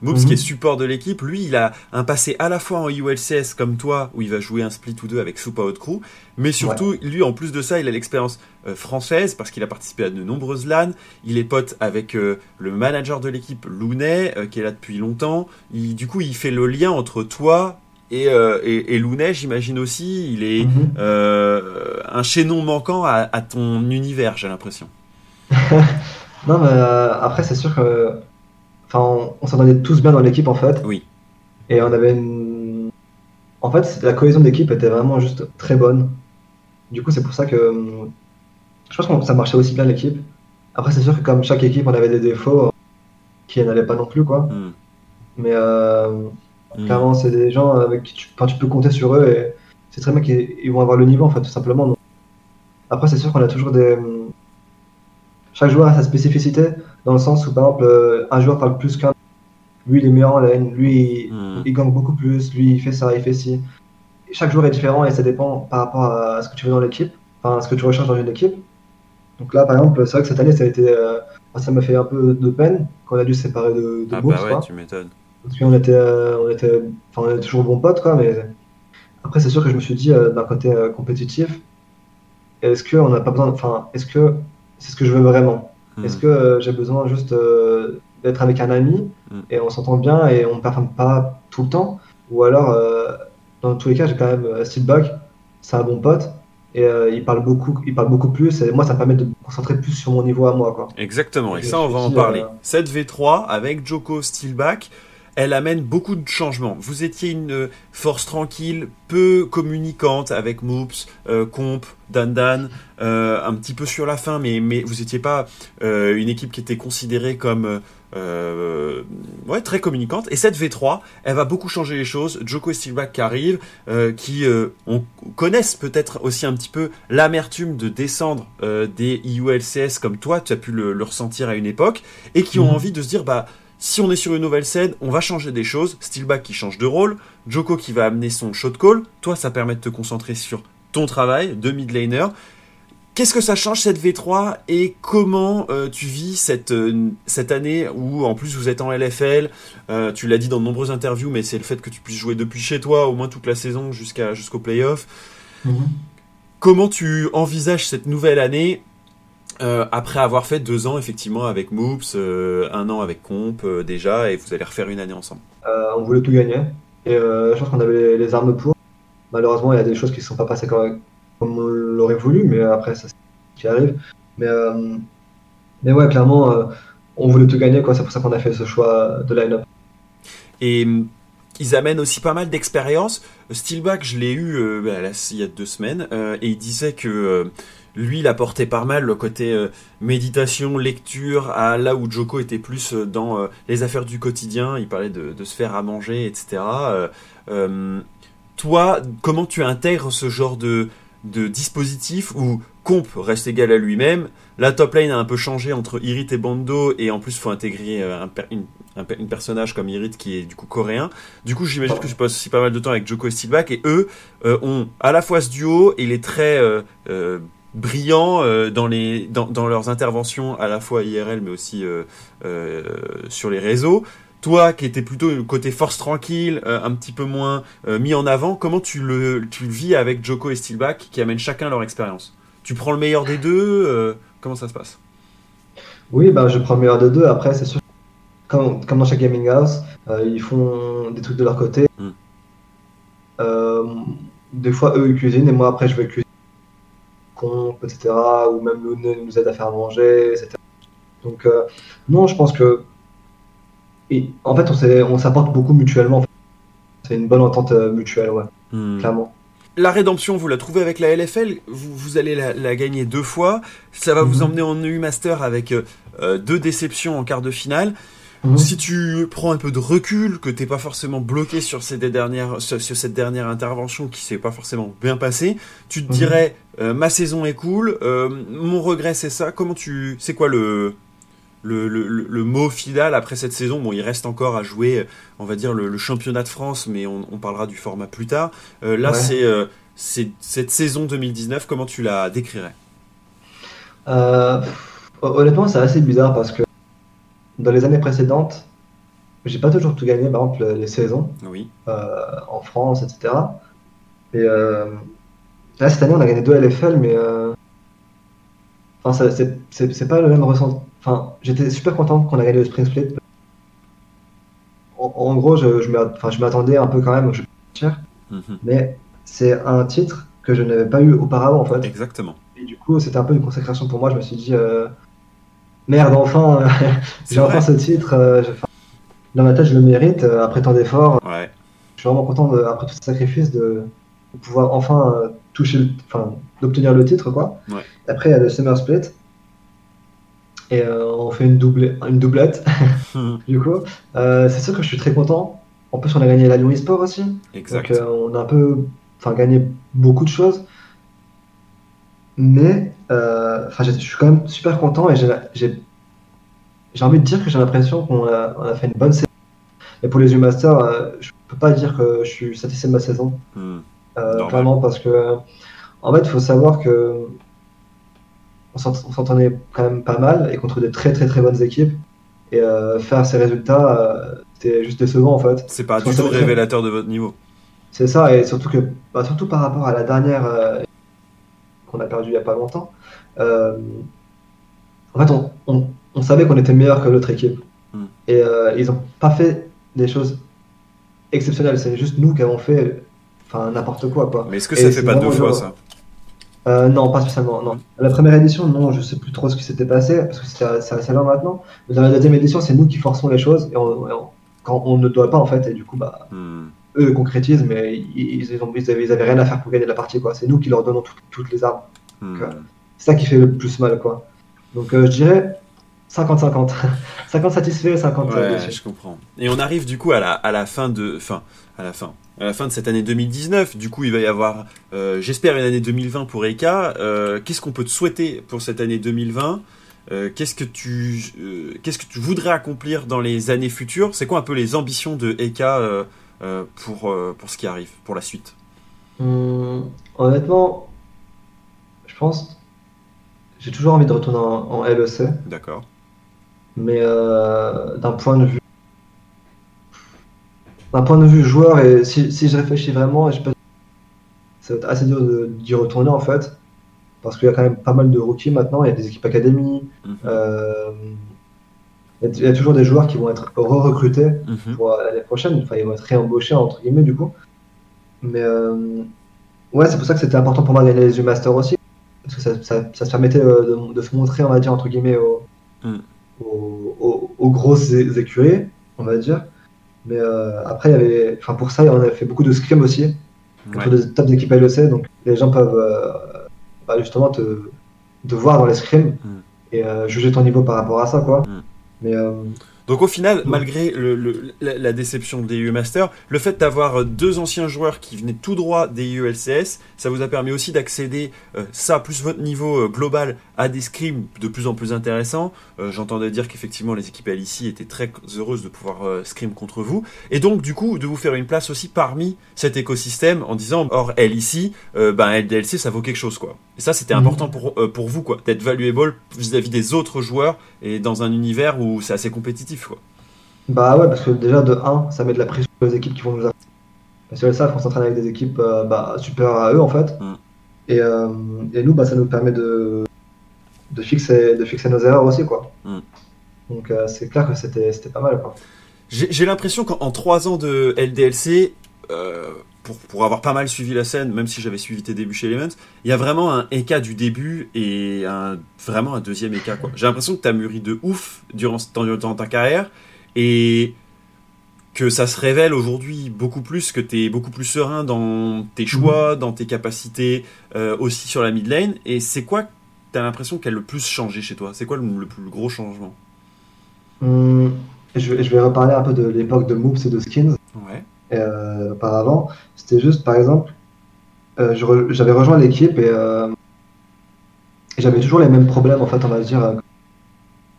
Moops qui mhm. est support de l'équipe, lui, il a un passé à la fois en ULCS comme toi, où il va jouer un split ou deux avec Super Hot Crew, mais surtout, lui, en plus de ça, il a l'expérience euh, française, parce qu'il a participé à de nombreuses LAN, il est pote avec euh, le manager de l'équipe, Lounet, qui est là depuis longtemps, il, du coup, il fait le lien entre toi, et, euh, et, Lounet, j'imagine aussi, il est mhm. euh, un chaînon manquant à, ton univers, j'ai l'impression. non, mais euh, après, c'est sûr que. Enfin, on, s'entendait tous bien dans l'équipe, en fait. Oui. Et on avait une. En fait, la cohésion d'équipe était vraiment juste très bonne. Du coup, c'est pour ça que. Je pense que ça marchait aussi bien l'équipe. Après, c'est sûr que comme chaque équipe, on avait des défauts qui n'allaient pas non plus, quoi. Hmm. Mais. Mm. Clairement, c'est des gens avec qui tu, tu peux compter sur eux et c'est très bien qu'ils vont avoir le niveau, en fait, tout simplement. Après, c'est sûr qu'on a toujours des. Chaque joueur a sa spécificité, dans le sens où, par exemple, euh, un joueur parle plus qu'un. Lui, il est meilleur en lane, lui, mm. il gagne beaucoup plus, lui, il fait ça, il fait ci. Chaque joueur est différent et ça dépend par rapport à ce que tu veux dans l'équipe, enfin, à ce que tu recherches dans une équipe. Donc là, par exemple, c'est vrai que cette année, ça a été. Euh, ça m'a fait un peu de peine qu'on a dû se séparer de, de ah, bah ouais, tu m'étonnes. Parce qu'on était, euh, on était, enfin, on était toujours bons potes, quoi, mais après, c'est sûr que je me suis dit, euh, d'un côté euh, compétitif, est-ce qu'on n'a pas besoin, enfin, est-ce que c'est ce que je veux vraiment? Hmm. Est-ce que j'ai besoin juste d'être avec un ami hmm. et on s'entend bien et on ne performe pas tout le temps? Ou alors, dans tous les cas, j'ai quand même Steelback, c'est un bon pote, et il parle beaucoup il parle beaucoup plus et moi ça me permet de me concentrer plus sur mon niveau à moi quoi. Exactement et, ça on va en parler. 7v3 avec Joko Steelback elle amène beaucoup de changements. Vous étiez une force tranquille, peu communicante avec Moops, euh, Comp, Dan euh, un petit peu sur la fin, mais, mais vous n'étiez pas euh, une équipe qui était considérée comme euh, ouais, très communicante. Et cette V3, elle va beaucoup changer les choses. Joko et Steelback qui arrivent, qui on connaissent peut-être aussi un petit peu l'amertume de descendre des IULCS comme toi, tu as pu le, ressentir à une époque, et qui ont mhm. envie de se dire, bah, si on est sur une nouvelle scène, on va changer des choses. Steelback qui change de rôle, Joko qui va amener son shot call. Toi, ça permet de te concentrer sur ton travail de mid laner. Qu'est-ce que ça change cette V3 et comment euh, tu vis cette, euh, cette année où en plus vous êtes en LFL euh, Tu l'as dit dans de nombreuses interviews, mais c'est le fait que tu puisses jouer depuis chez toi au moins toute la saison jusqu'à jusqu'au playoff. Mhm. Comment tu envisages cette nouvelle année après avoir fait deux ans effectivement avec Moops, un an avec Comp déjà, et vous allez refaire une année ensemble On voulait tout gagner et je pense qu'on avait les armes pour. Malheureusement, il y a des choses qui ne sont pas passées comme, on l'aurait voulu, mais après, ça, qui arrive. Mais, euh, mais ouais, clairement, euh, on voulait tout gagner, quoi. C'est pour ça qu'on a fait ce choix de line-up. Et ils amènent aussi pas mal d'expérience. Steelback, je l'ai eu euh, bah, il y a deux semaines, et il disait que lui, il apportait pas mal le côté méditation, lecture, à là où Joko était plus dans les affaires du quotidien. Il parlait de, se faire à manger, etc toi, comment tu intègres ce genre de, de dispositif où Comp reste égal à lui-même, la top lane a un peu changé entre Irit et Bando, et en plus, faut intégrer euh, un, personnage comme Irit qui est du coup coréen. Du coup, j'imagine que tu passes aussi pas mal de temps avec Joko et Steelback, et eux euh, ont à la fois ce duo, et il est très euh, brillant dans, les, dans, dans, leurs interventions, à la fois IRL, mais aussi sur les réseaux. Toi, qui étais plutôt côté force tranquille, euh, un petit peu moins euh, mis en avant, comment tu le, tu vis avec Joko et Steelback qui amènent chacun leur expérience? Tu prends le meilleur des deux euh, Comment ça se passe? Oui, bah, je prends le meilleur des deux. Après, c'est sûr, comme, comme, dans chaque gaming house, ils font des trucs de leur côté. Hmm. des fois, eux, ils cuisinent et moi, après, je vais cuisiner, etc. Ou même Lune nous aide à faire manger, etc. Donc, non, je pense que et en fait, on s'apporte beaucoup mutuellement. C'est une bonne entente euh, mutuelle, ouais, hmm. clairement. La rédemption, vous la trouvez avec la LFL, vous, vous allez la, gagner deux fois. Ça va vous mhm. emmener en EU Master avec euh, euh, deux déceptions en quart de finale. Mhm. Si tu prends un peu de recul, que t'es pas forcément bloqué sur, ces dernières, sur, cette dernière intervention qui s'est pas forcément bien passée, tu te mhm. dirais ma saison est cool, mon regret c'est ça. Comment tu, c'est quoi le le, le, mot final après cette saison? Bon, il reste encore à jouer, on va dire, le, championnat de France, mais on, parlera du format plus tard. Euh, là, euh, c'est cette saison 2019, comment tu la décrirais? Euh, Honnêtement, c'est assez bizarre parce que dans les années précédentes, j'ai pas toujours tout gagné, par exemple, les saisons oui. en France, etc. Et là, cette année, on a gagné deux LFL, mais enfin, c'est pas le même ressenti Enfin, j'étais super content qu'on a gagné le Spring Split. En, gros, je, je m'attendais un peu quand même, je cher, mhm. mais c'est un titre que je n'avais pas eu auparavant en fait. Exactement. Et du coup, c'était un peu une consécration pour moi. Je me suis dit, euh, merde, enfin, j'ai enfin ce titre. Euh, dans ma tête, je le mérite euh, après tant d'efforts. Ouais. Je suis vraiment content, après tout ce sacrifice, de, pouvoir enfin toucher, enfin, d'obtenir le titre, quoi. Ouais. Après, il y a le Summer Split et euh, on fait une, double, une doublette. Du coup, euh, c'est sûr que je suis très content. En plus, on a gagné la Lyon Sport aussi. Exact. Donc, euh, on a un peu, enfin, gagné beaucoup de choses. Mais, enfin, je suis quand même super content et j'ai envie de dire que j'ai l'impression qu'on a, on a, fait une bonne saison. Et pour les U-Masters, je peux pas dire que je suis satisfait de ma saison. Hmm. clairement, parce que, en fait, il faut savoir que on s'entendait quand même pas mal et contre des très très très bonnes équipes. Et euh, faire ces résultats, euh, c'était juste décevant en fait. C'est pas du tout révélateur de votre niveau. C'est ça, et surtout que, bah, surtout par rapport à la dernière euh, qu'on a perdue il y a pas longtemps. en fait, on, on, savait qu'on était meilleur que l'autre équipe. Hmm. Et ils ont pas fait des choses exceptionnelles. C'est juste nous qui avons fait, enfin n'importe quoi quoi. Mais est-ce que ça fait pas deux fois ça euh, non, pas spécialement. Non. La première édition, non, je sais plus trop ce qui s'était passé parce que c'est assez loin maintenant. Mais dans la deuxième édition, c'est nous qui forçons les choses et, quand quand on ne doit pas en fait, et du coup, bah, hmm. Eux concrétisent, mais ils, ils, ont, ils, avaient, rien à faire pour gagner la partie, quoi. C'est nous qui leur donnons toutes les armes. Hmm. c'est ça qui fait le plus mal, quoi. Donc je dirais 50-50. 50 satisfaits, 50 ouais, je comprends. Et on arrive du coup à la, à la fin de, fin, à la fin, à la fin de cette année 2019. Du coup, il va y avoir, euh, j'espère, une année 2020 pour Eka. Euh, qu'est-ce qu'on peut te souhaiter pour cette année 2020 euh, Qu'est-ce que tu, qu'est-ce que tu voudrais accomplir dans les années futures? C'est quoi un peu les ambitions de Eka pour pour ce qui arrive, pour la suite hum, Honnêtement, je pense, j'ai toujours envie de retourner en LEC. D'accord. Mais euh, d'un point de vue d'un point de vue joueur, et si, si je réfléchis vraiment, je peux... ça va être assez dur d'y retourner en fait, parce qu'il y a quand même pas mal de rookies maintenant, il y a des équipes académies, mhm. euh, il, y a, toujours des joueurs qui vont être re-recrutés mhm. pour l'année prochaine, enfin ils vont être réembauchés entre guillemets du coup. Mais euh, ouais, c'est pour ça que c'était important pour moi d'aller les U-Master aussi, parce que ça, ça, ça se permettait de, de, se montrer, on va dire, entre guillemets, au, mm aux, grosses écuries, on va dire. Mais euh, après, il y avait, enfin pour ça, on a fait beaucoup de scrims aussi, entre des top d'équipe LEC, donc les gens peuvent euh, bah, justement te, te, voir dans les scrims mm. et euh, juger ton niveau par rapport à ça, quoi. Mm. Mais donc au final, malgré le, la, déception des EU Masters, le fait d'avoir deux anciens joueurs qui venaient tout droit des EU LCS, ça vous a permis aussi d'accéder, euh, ça plus votre niveau euh, global, à des scrims de plus en plus intéressants. Euh, j'entendais dire qu'effectivement les équipes LEC étaient très heureuses de pouvoir scrim contre vous. Et donc du coup, de vous faire une place aussi parmi cet écosystème en disant, or LEC, ben LDLC ça vaut quelque chose quoi. Et ça c'était mhm. important pour, pour vous quoi, d'être valuable vis-à-vis des autres joueurs et dans un univers où c'est assez compétitif. Bah ouais, parce que déjà de 1, ça met de la pression aux équipes qui vont nous. Parce que SAF, on s'entraîne avec des équipes euh, bah, supérieures à eux en fait. Mm. Et, euh, et, nous, bah, ça nous permet de, de, fixer, de fixer nos erreurs aussi. quoi. Mm. Donc euh, c'est clair que c'était pas mal. quoi. J'ai l'impression qu'en 3 ans de LDLC, pour, pour, avoir pas mal suivi la scène, même si j'avais suivi tes débuts chez Elements, il y a vraiment un EK du début et un, vraiment un deuxième EK. J'ai l'impression que tu as mûri de ouf durant, dans, ta carrière et que ça se révèle aujourd'hui beaucoup plus, que tu es beaucoup plus serein dans tes choix, dans tes capacités, euh, aussi sur la mid lane. Et c'est quoi tu as l'impression qu'elle le plus changé chez toi C'est quoi le, plus gros changement? Hum, je, je, vais reparler un peu de l'époque de Moves et de Skins. Ouais. Euh, auparavant. C'était juste, par exemple, euh, j'avais rejoint l'équipe euh, et, j'avais toujours les mêmes problèmes, en fait, on va dire.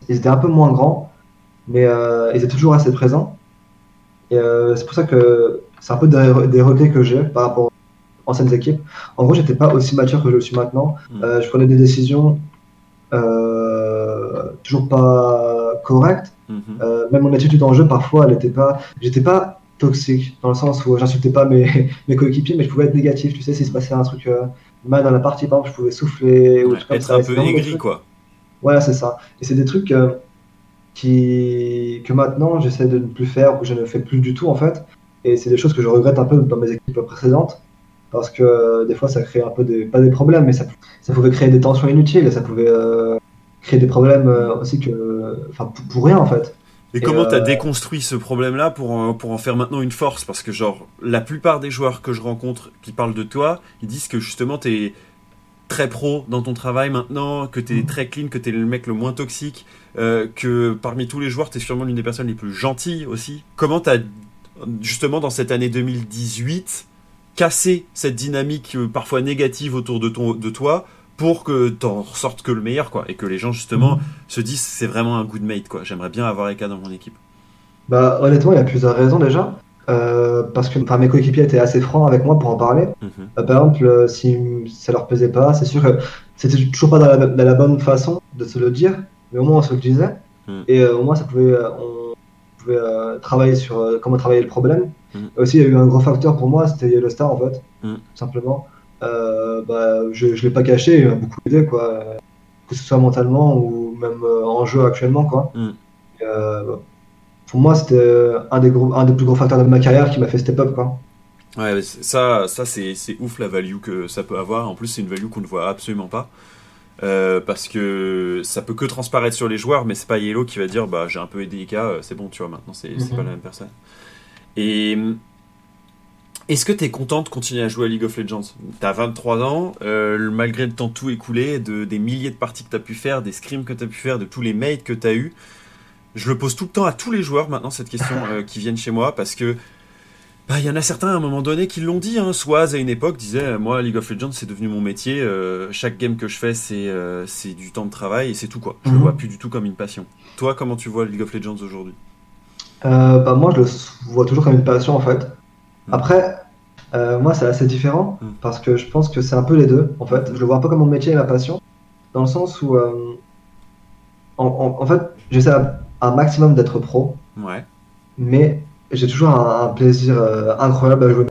Ils étaient un peu moins grands, mais ils étaient toujours assez présents. Et c'est pour ça que c'est un peu des, des regrets que j'ai par rapport anciennes équipes. En gros, j'étais pas aussi mature que je le suis maintenant. Mm. je prenais des décisions toujours pas correctes. Mm-hmm. même mon attitude en jeu, parfois, elle était pas. J'étais pas toxique, dans le sens où j'insultais pas mes, mes coéquipiers, mais je pouvais être négatif. Tu sais, s'il se passait un truc euh, mal dans la partie, par exemple, je pouvais souffler. ou être un peu aigri, quoi. Ouais, c'est ça. Et c'est des trucs euh, qui, que maintenant, j'essaie de ne plus faire, ou je ne fais plus du tout, en fait. Et c'est des choses que je regrette un peu dans mes équipes précédentes. Parce que euh, des fois, ça crée un peu des, pas des problèmes, mais ça, ça pouvait créer des tensions inutiles, et ça pouvait créer des problèmes aussi que, enfin, pour rien, en fait. Et, comment t'as euh, déconstruit ce problème-là pour, pour en faire maintenant une force? Parce que genre, la plupart des joueurs que je rencontre qui parlent de toi, ils disent que justement t'es très pro dans ton travail maintenant, que t'es es mm. très clean, que t'es le mec le moins toxique, euh, que parmi tous les joueurs t'es sûrement l'une des personnes les plus gentilles aussi. Comment t'as justement dans cette année 2018 cassé cette dynamique euh, parfois négative autour de, ton, de toi pour que t'en ressortes que le meilleur, quoi, et que les gens justement se disent c'est vraiment un good mate, quoi. J'aimerais bien avoir Eka dans mon équipe. Bah honnêtement, il y a plusieurs raisons déjà. Euh, parce que mes coéquipiers étaient assez francs avec moi pour en parler. Mhm. Euh, par exemple, euh, si ça leur plaisait pas, c'est sûr que c'était toujours pas dans la, bonne façon de se le dire, mais au moins on se le disait. Mhm. Et au moins ça pouvait, on pouvait travailler sur comment travailler le problème. Aussi, il y a eu un gros facteur pour moi, c'était Yellow Star en fait, tout simplement. Euh, bah, je ne l'ai pas caché, il m'a beaucoup aidé, quoi. que ce soit mentalement ou même euh, en jeu actuellement. Quoi. Mm. Euh, pour moi, c'était un des, gros, un des plus gros facteurs de ma carrière qui m'a fait step up. Quoi. Ouais, ça, ça c'est ouf la value que ça peut avoir. En plus, c'est une value qu'on ne voit absolument pas. Euh, parce que ça peut que transparaître sur les joueurs, mais c'est pas Yellow qui va dire bah j'ai un peu aidé Ika, c'est bon, tu vois, maintenant c'est Mhm. pas la même personne. Et est-ce que tu es content de continuer à jouer à League of Legends? T'as 23 ans, euh, malgré le temps tout écoulé, de, des milliers de parties que tu as pu faire, des scrims que tu as pu faire, de tous les mates que tu as eu. Je le pose tout le temps à tous les joueurs maintenant, cette question euh, qui viennent chez moi, parce que bah, il y en a certains à un moment donné qui l'ont dit. Hein. Swaz à une époque disait euh, Moi, League of Legends, c'est devenu mon métier. euh, chaque game que je fais, c'est euh, du temps de travail et c'est tout quoi. Je le Mhm. vois plus du tout comme une passion. Toi, comment tu vois League of Legends aujourd'hui? Euh, bah, moi, je le vois toujours comme une passion en fait. Après, euh, moi, c'est assez différent Mm. parce que je pense que c'est un peu les deux en fait. Je le vois un peu comme mon métier et ma passion, dans le sens où, euh, en, en- en fait, j'essaie un maximum d'être pro, Ouais. mais j'ai toujours un, un plaisir euh, incroyable à jouer.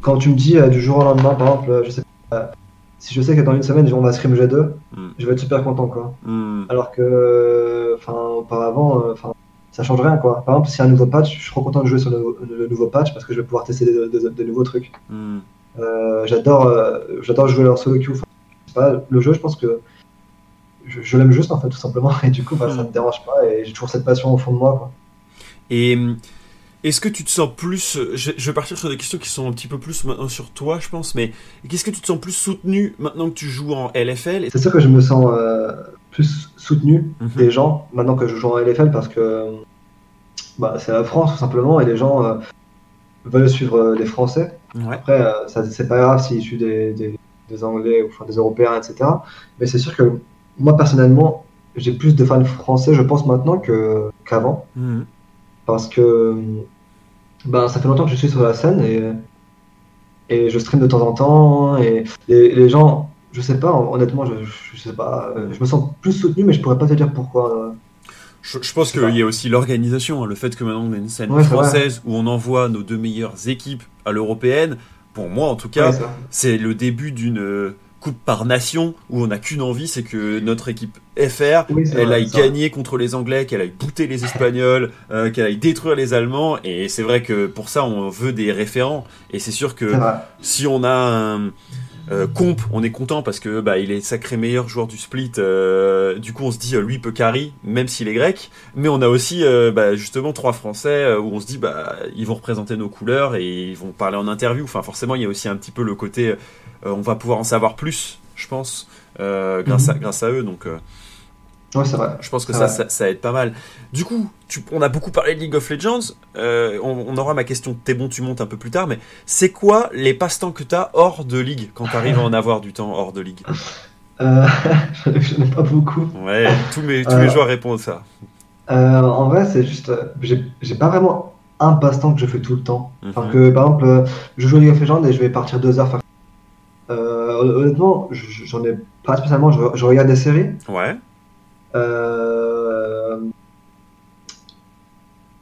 Quand tu me dis euh, du jour au lendemain, par exemple, je sais pas, si je sais que dans une semaine, on va stream G2, Mm. je vais être super content quoi. Hmm. Alors que, enfin, auparavant, euh, enfin, ça change rien, quoi. Par exemple, s'il y a un nouveau patch, je suis trop content de jouer sur le, le nouveau patch parce que je vais pouvoir tester des, des- des nouveaux trucs. Hmm. Euh, j'adore, euh, j'adore jouer en solo queue. Enfin, pas, le jeu, je pense que je, je l'aime juste, en fait, tout simplement. Et du coup, bah, ça me dérange pas et j'ai toujours cette passion au fond de moi, quoi. Et hum, est-ce que tu te sens plus. Je, je vais partir sur des questions qui sont un petit peu plus maintenant sur toi, je pense, mais qu'est-ce que tu te sens plus soutenu maintenant que tu joues en LFL C'est sûr que je me sens euh, plus soutenu Mhm. des gens maintenant que je joue en LFL parce que bah, c'est la France, tout simplement, et les gens euh, veulent suivre euh, les Français. Ouais. Après, euh, ça, c'est pas grave s'ils suivent des, des, des Anglais ou enfin, des Européens, etc. Mais c'est sûr que moi, personnellement, j'ai plus de fans français, je pense, maintenant que, qu'avant. Hmm. Parce que ben, ça fait longtemps que je suis sur la scène et, et je stream de temps en temps. Et les, les gens, je sais pas, honnêtement, je, je sais pas, euh, je me sens plus soutenu, mais je pourrais pas te dire pourquoi. Je, je pense qu'il y a aussi l'organisation, hein, le fait que maintenant on a une scène Ouais, française où on envoie nos deux meilleures équipes à l'européenne. Pour moi, en tout cas, Ouais, c'est le début d'une euh, coupe par nation où on n'a qu'une envie, c'est que notre équipe FR, Oui, elle vrai, aille gagner contre les Anglais, qu'elle aille bouter les Espagnols, euh, qu'elle aille détruire les Allemands. Et c'est vrai que pour ça, on veut des référents. Et c'est sûr que si on a un euh, comp, on est content parce que bah, il est sacré meilleur joueur du split. euh, du coup, on se dit euh, lui peut carry, même s'il est grec. Mais on a aussi euh, bah, justement trois Français où on se dit bah ils vont représenter nos couleurs et ils vont parler en interview. Enfin, forcément, il y a aussi un petit peu le côté euh, on va pouvoir en savoir plus, je pense, euh, grâce à Mhm. grâce à eux. Donc euh, Ouais, c'est vrai. je pense que ça, ça, ça aide pas mal. Du coup, tu, on a beaucoup parlé de League of Legends. euh, on, on aura ma question T'es bon, tu montes un peu plus tard. Mais c'est quoi les passe-temps que t'as hors de League quand t'arrives à en avoir du temps hors de League? Euh, je n'ai pas beaucoup. Ouais, tous mes, tous Euh, mes joueurs répondent ça. Euh, en vrai, c'est juste, euh, j'ai pas vraiment un passe-temps que je fais tout le temps. Enfin, Mhm. que par exemple, je joue à League of Legends et je vais partir deux heures honnêtement, je- j'en ai pas spécialement. Je, je regarde des séries. Ouais. Euh,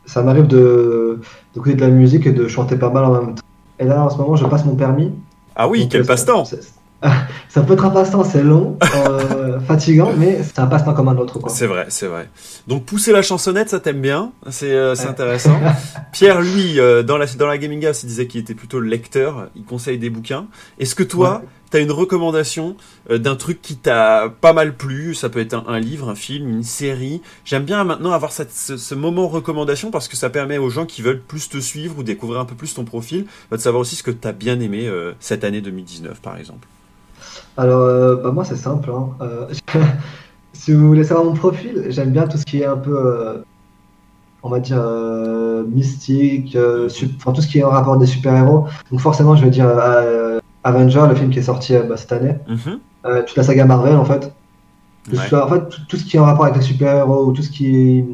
ça m'arrive de d'écouter de la musique et de chanter pas mal en même temps. Et là, en ce moment, je passe mon permis. Ah oui, Donc, quel euh, passe-temps ça- peut être un passe-temps, c'est long, euh, fatigant, mais c'est un passe-temps comme un autre. C'est vrai, c'est vrai. Donc pousser la chansonnette, ça t'aime bien, c'est euh, Ouais. intéressant. Pierre, lui, euh, dans la dans la gaming house, il disait qu'il était plutôt lecteur, il conseille des bouquins. Est-ce que toi, Ouais. T'as une recommandation euh, d'un truc qui t'a pas mal plu Ça peut être un, un livre, un film, une série. J'aime bien maintenant avoir cette, ce, ce moment recommandation parce que ça permet aux gens qui veulent plus te suivre ou découvrir un peu plus ton profil, bah, de savoir aussi ce que t'as bien aimé euh, cette année 2019, par exemple. Alors, euh, bah, moi, c'est simple. hein. Euh, si vous voulez savoir mon profil, j'aime bien tout ce qui est un peu, on va dire, euh, mystique, euh, enfin, tout ce qui est en rapport des super-héros. Donc, forcément, je vais dire euh, Avenger, le film qui est sorti euh, bah, cette année. Mhm. Euh, toute la saga Marvel, en fait. Que ce Ouais. soit- en fait, tout, tout ce qui est en rapport avec les super-héros ou tout ce qui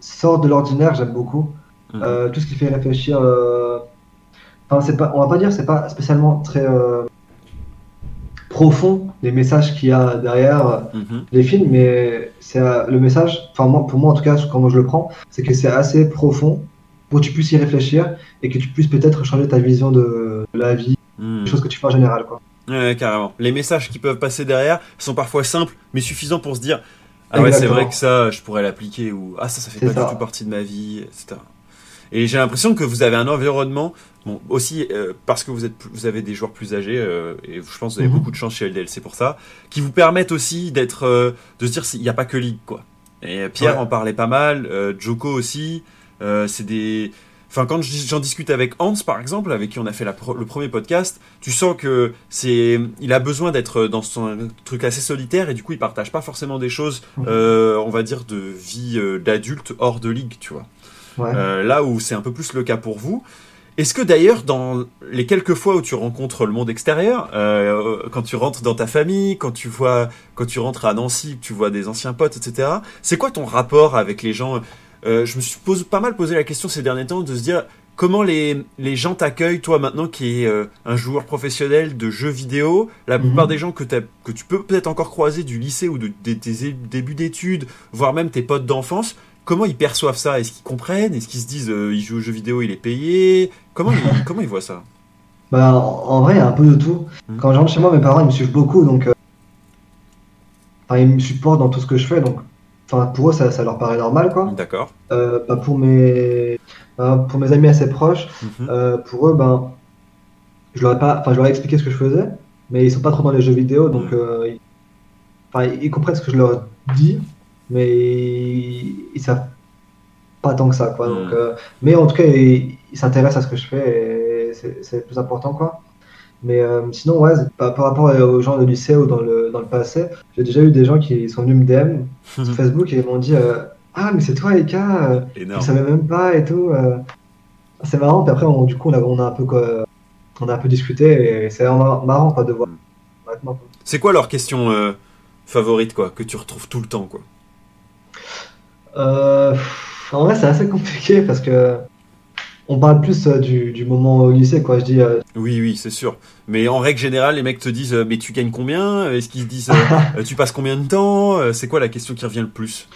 sort de l'ordinaire, j'aime beaucoup. Mhm. Euh, tout ce qui fait réfléchir. Enfin, c'est pas, on va pas dire, c'est pas spécialement très profond les messages qu'il y a derrière Mhm. les films, mais c'est le message. Enfin, moi, pour moi en tout cas, comment je le prends, c'est que c'est assez profond pour que tu puisses y réfléchir et que tu puisses peut-être changer ta vision de, de la vie, Des choses que tu fais en général, quoi. Ouais, carrément. Les messages qui peuvent passer derrière sont parfois simples, mais suffisants pour se dire Ah ouais, c'est vrai que ça, je pourrais l'appliquer, ou Ah, ça, ça fait pas ça. du tout partie de ma vie, etc. Et j'ai l'impression que vous avez un environnement, bon, aussi euh, parce que vous, êtes, vous avez des joueurs plus âgés, euh, et je pense que vous avez mhm. beaucoup de chance chez LDLC pour ça, qui vous permettent aussi d'être, euh, de se dire qu'il n'y a pas que League, quoi. Et Pierre en parlait pas mal, Joko aussi, c'est des... Enfin, quand j'en discute avec Hans, par exemple, avec qui on a fait le premier podcast, tu sens que c'est, il a besoin d'être dans son truc assez solitaire et du coup, il partage pas forcément des choses, mhm. on va dire, de vie d'adulte hors de ligue, tu vois. Euh, là où c'est un peu plus le cas pour vous. Est-ce que d'ailleurs, dans les quelques fois où tu rencontres le monde extérieur, euh, quand tu rentres dans ta famille, quand tu vois, quand tu rentres à Nancy, tu vois des anciens potes, etc., c'est quoi ton rapport avec les gens euh, Je me suis pas mal posé la question ces derniers temps de se dire comment les, les gens t'accueillent, toi maintenant qui es un joueur professionnel de jeux vidéo. La mhm. plupart des gens que, que tu peux peut-être encore croiser du lycée ou de, des débuts d'études, voire même tes potes d'enfance, comment ils perçoivent ça? Est-ce qu'ils comprennent? Est-ce qu'ils se disent euh, il joue aux jeux vidéo, il est payé? Comment ils, comment ils voient ça? Bah, en, vrai, il y a un peu de tout. Hmm. Quand je rentre chez moi, mes parents ils me suivent beaucoup, donc euh, enfin, ils me supportent dans tout ce que je fais, donc enfin, pour eux ça, ça leur paraît normal quoi. D'accord. Euh, bah, pour mes bah, pour mes amis assez proches, mhm. euh, pour eux ben je leur ai pas, enfin je leur ai expliqué ce que je faisais, mais ils sont pas trop dans les jeux vidéo, donc hmm. ils, enfin, ils comprennent ce que je leur dis, mais ils, savent pas tant que ça quoi. Donc, hmm. euh, mais en tout cas, ils s'intéressent à ce que je fais et c'est le plus important quoi. Mais euh, sinon, ouais, par, rapport aux gens de lycée ou dans le, dans le passé, j'ai déjà eu des gens qui sont venus me DM sur Facebook et m'ont dit euh, Ah, mais c'est toi, Eka, je savais même pas et tout. c'est marrant, puis après, du coup, on a, on a, un peu, quoi, on a un peu discuté et c'est marrant quoi, de voir. C'est quoi leur question favorite quoi, que tu retrouves tout le temps quoi? Euh, en vrai, c'est assez compliqué parce que on parle plus euh, du, moment au lycée, quoi. Je dis. Euh. Oui, oui, c'est sûr. Mais en règle générale, les mecs te disent, mais tu gagnes combien? Est-ce qu'ils se disent, tu passes combien de temps? C'est quoi la question qui revient le plus?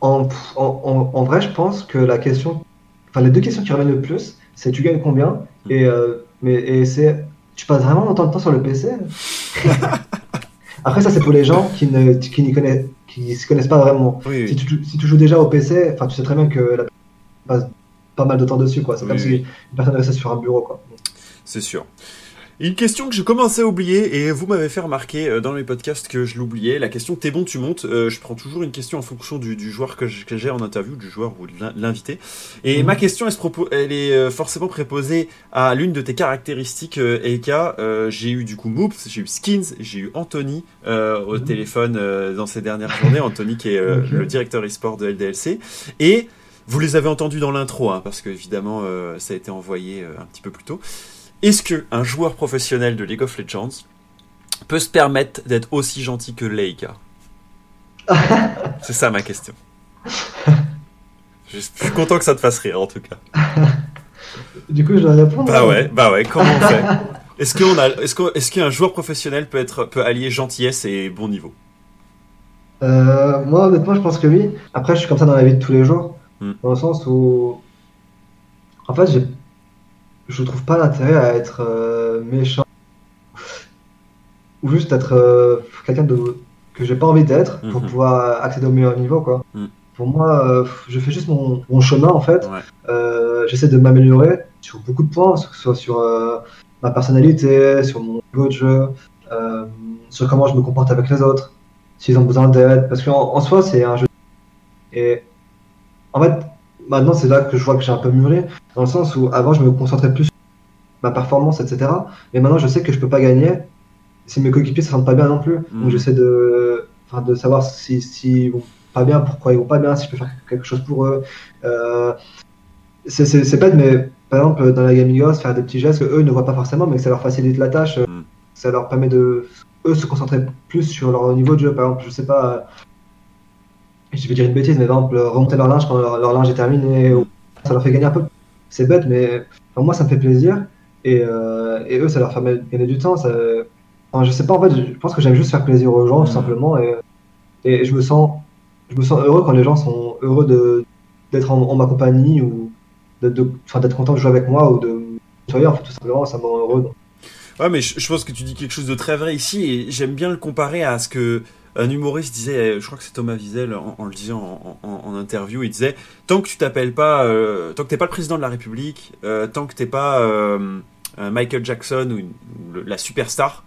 En, en, vrai, je pense que la question, enfin, les deux questions qui reviennent le plus, c'est tu gagnes combien? Hmm. et mais et c'est tu passes vraiment autant de temps sur le PC Après, ça, c'est pour les gens qui ne qui n'y connaissent, qui se connaissent pas vraiment. Si, tu, si, tu, joues déjà au PC, enfin, tu sais très bien que la passe pas mal de temps dessus, quoi. C'est comme si une personne restait sur un bureau, quoi. C'est sûr. Une question que je commençais à oublier et vous m'avez fait remarquer euh, dans les podcasts que je l'oubliais. La question t'es bon, tu montes. Euh, je prends toujours une question en fonction du, joueur que j'ai en interview, du joueur ou de l'invité. Et mhm. ma question, elle, se elle est euh, forcément préposée à l'une de tes caractéristiques, Eka. j'ai eu du coup Moops, j'ai eu Skins, j'ai eu Anthony au mhm. téléphone dans ces dernières journées. Anthony qui est le directeur e-sport de LDLC. Et vous les avez entendus dans l'intro, hein, parce que évidemment ça a été envoyé un petit peu plus tôt. Est-ce que un joueur professionnel de League of Legends peut se permettre d'être aussi gentil que Leica? C'est ça ma question. Je suis content que ça te fasse rire en tout cas. Du coup, je dois répondre. Bah ouais, bah ouais. Comment on fait? Est-ce qu'on a, est-ce est-ce qu'un joueur professionnel peut être, peut allier gentillesse et bon niveau? Euh, Moi, honnêtement, je pense que oui. Après, je suis comme ça dans la vie de tous les jours, hmm. dans le sens où, en fait, je trouve pas l'intérêt à être euh, méchant ou juste être euh, quelqu'un de que j'ai pas envie d'être pour mhm. pouvoir accéder au meilleur niveau quoi. Mhm. Pour moi, euh, je fais juste mon, mon chemin en fait. J'essaie de m'améliorer sur beaucoup de points, que ce soit sur ma personnalité, sur mon niveau de jeu, sur comment je me comporte avec les autres, s'ils ont besoin d'aide. Parce qu'en en soi, c'est un jeu. Et en fait, maintenant, c'est là que je vois que j'ai un peu mûri, dans le sens où avant, je me concentrais plus sur ma performance, etc. Mais maintenant, je sais que je peux pas gagner si mes coéquipiers se sentent pas bien non plus. Donc, mm. j'essaie de, de savoir s'ils si, vont pas bien, pourquoi ils vont pas bien, si je peux faire quelque chose pour eux. Euh, c'est bête, mais par exemple, dans la Gaming House, faire des petits gestes que eux ne voient pas forcément, mais que ça leur facilite la tâche. Mm. Ça leur permet de, eux, se concentrer plus sur leur niveau de jeu. Par exemple, je sais pas, je vais dire une bêtise, mais par exemple, remonter leur linge quand leur, linge est terminé, ça leur fait gagner un peu. C'est bête, mais moi, ça me fait plaisir. Et, euh, et, eux, ça leur fait gagner du temps. Ça... Enfin, je sais pas, en fait, je pense que j'aime juste faire plaisir aux gens, tout simplement. Et, et je, me sens, je me sens heureux quand les gens sont heureux d'être en, ma compagnie ou d'être content de jouer avec moi ou de soyez en fait, tout simplement, ça me rend heureux. Ouais, mais je, pense que tu dis quelque chose de très vrai ici et j'aime bien le comparer à ce que un humoriste disait, je crois que c'est Thomas Wiesel en, le disant en, interview, il disait tant que tu t'appelles pas, euh, tant que t'es pas le président de la République, euh, tant que t'es pas euh, Michael Jackson ou, la superstar,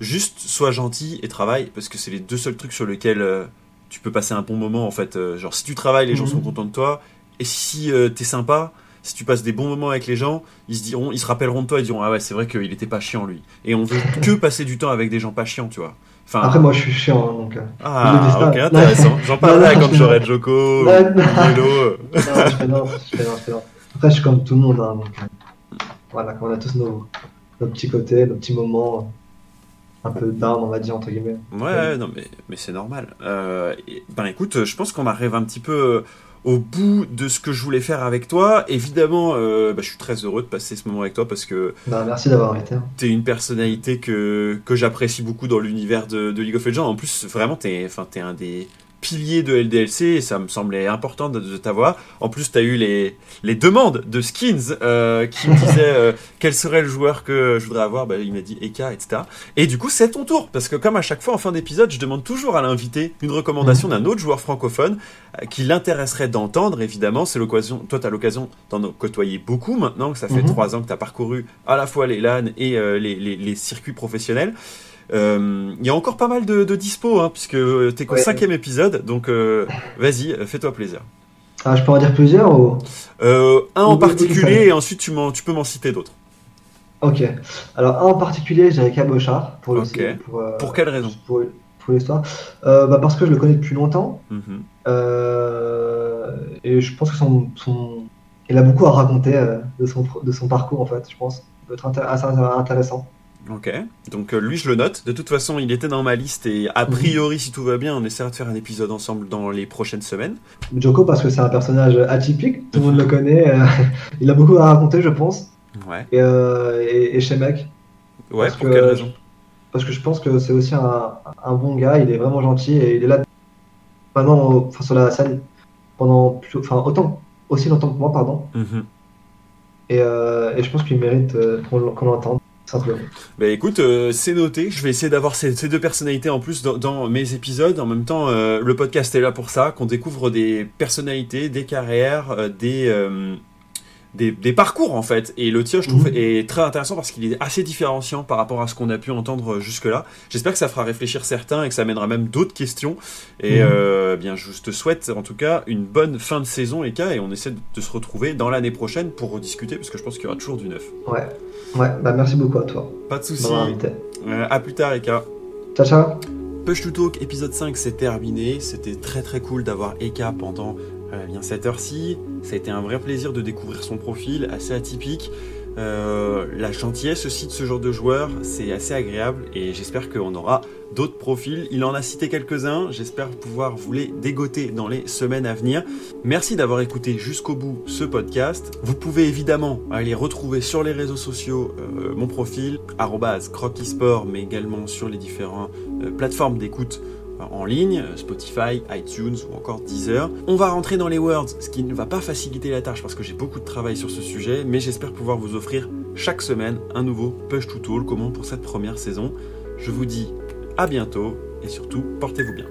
juste sois gentil et travaille parce que c'est les deux seuls trucs sur lesquels tu peux passer un bon moment en fait. genre si tu travailles, les gens sont mhm. contents de toi et si t'es sympa. Si tu passes des bons moments avec les gens, ils se diront, ils se rappelleront de toi et diront ah ouais c'est vrai qu'il était pas chiant lui. Et on veut que passer du temps avec des gens pas chiants, tu vois. Après, moi, je suis chiant, hein, donc. Euh, ah, ok, intéressant. J'en parlerai quand j'aurai Joko, Milo. Non, je fais non, je fais non, je fais non. Après, je suis comme tout le monde, hein, donc. Euh, voilà, on a tous nos, nos petits côtés, nos petits moments un peu down, on va dire, entre guillemets. Ouais, non, mais, mais c'est normal. Euh, ben écoute, je pense qu'on arrive un petit peu au bout de ce que je voulais faire avec toi. Évidemment, euh, bah, je suis très heureux de passer ce moment avec toi parce que. Bah, merci d'avoir été. Hein. Tu es une personnalité que, que j'apprécie beaucoup dans l'univers de, de, League of Legends. En plus, vraiment, tu es, es un des pilier de LDLC et ça me semblait important de, t'avoir. En plus, tu as eu les, les demandes de Skins euh, qui me disaient euh, quel serait le joueur que je voudrais avoir. Bah, il m'a dit Eka, etc. Et du coup, c'est ton tour parce que comme à chaque fois en fin d'épisode, je demande toujours à l'invité une recommandation d'un autre joueur francophone euh, qui l'intéresserait d'entendre. Évidemment, c'est l'occasion. Toi, tu as l'occasion d'en côtoyer beaucoup maintenant que ça fait mhm. trois ans que tu as parcouru à la fois les LAN et les, les, les circuits professionnels. Euh, il y a encore pas mal de, dispo, hein, puisque t'es qu'au cinquième épisode, donc euh, vas-y, fais-toi plaisir. Ah, je peux en dire plusieurs ou... Euh, un en particulier, et ensuite tu, tu peux m'en citer d'autres. Ok. Alors, un en particulier, j'ai Cabochard. Pour, pour, pour quelle raison? Pour, pour l'histoire. bah parce que je le connais depuis longtemps. Mhm. et je pense que son, son, il a beaucoup à raconter de, son, de son parcours, en fait, je pense. Ça peut être assez intéressant. Ok, donc euh, lui je le note. De toute façon, il était dans ma liste et a priori, si tout va bien, on essaiera de faire un épisode ensemble dans les prochaines semaines. Joko, parce que c'est un personnage atypique, tout le monde le connaît. Euh, il a beaucoup à raconter, je pense. Ouais. Et, euh, et, chez Mec. Ouais, pour quelle raison? Parce que je pense que c'est aussi un, un, bon gars, il est vraiment gentil et il est là maintenant enfin, sur la scène pendant enfin, autant, aussi longtemps que moi, pardon. Mhm. et, et, je pense qu'il mérite qu'on l'entende. Bah écoute, euh, c'est noté. Je vais essayer d'avoir ces, deux personnalités en plus dans, mes épisodes. En même temps, euh, le podcast est là pour ça, qu'on découvre des personnalités, des carrières, euh, des, des, parcours en fait. Et le tien, je trouve, mhm. est très intéressant parce qu'il est assez différenciant par rapport à ce qu'on a pu entendre jusque-là. J'espère que ça fera réfléchir certains et que ça mènera même d'autres questions. Et mhm. euh, bien, je te souhaite en tout cas une bonne fin de saison, Eka, et on essaie de se retrouver dans l'année prochaine pour rediscuter parce que je pense qu'il y aura toujours du neuf. Ouais, ouais, bah merci beaucoup à toi. Pas de soucis. Euh, à plus tard, Eka. Ciao, ciao. Push to Talk épisode 5 c'est terminé. C'était très très cool d'avoir Eka pendant euh, bien cette heure-ci. Ça a été un vrai plaisir de découvrir son profil, assez atypique. Euh, la gentillesse aussi de ce genre de joueur, c'est assez agréable et j'espère qu'on aura d'autres profils. Il en a cité quelques-uns, j'espère pouvoir vous les dégoter dans les semaines à venir. Merci d'avoir écouté jusqu'au bout ce podcast. Vous pouvez évidemment aller retrouver sur les réseaux sociaux euh, mon profil, croquisport, mais également sur les différentes plateformes d'écoute en ligne, Spotify, iTunes ou encore Deezer. On va rentrer dans les words, ce qui ne va pas faciliter la tâche parce que j'ai beaucoup de travail sur ce sujet, mais j'espère pouvoir vous offrir chaque semaine un nouveau push to talk comment pour cette première saison. Je vous dis à bientôt et surtout portez-vous bien.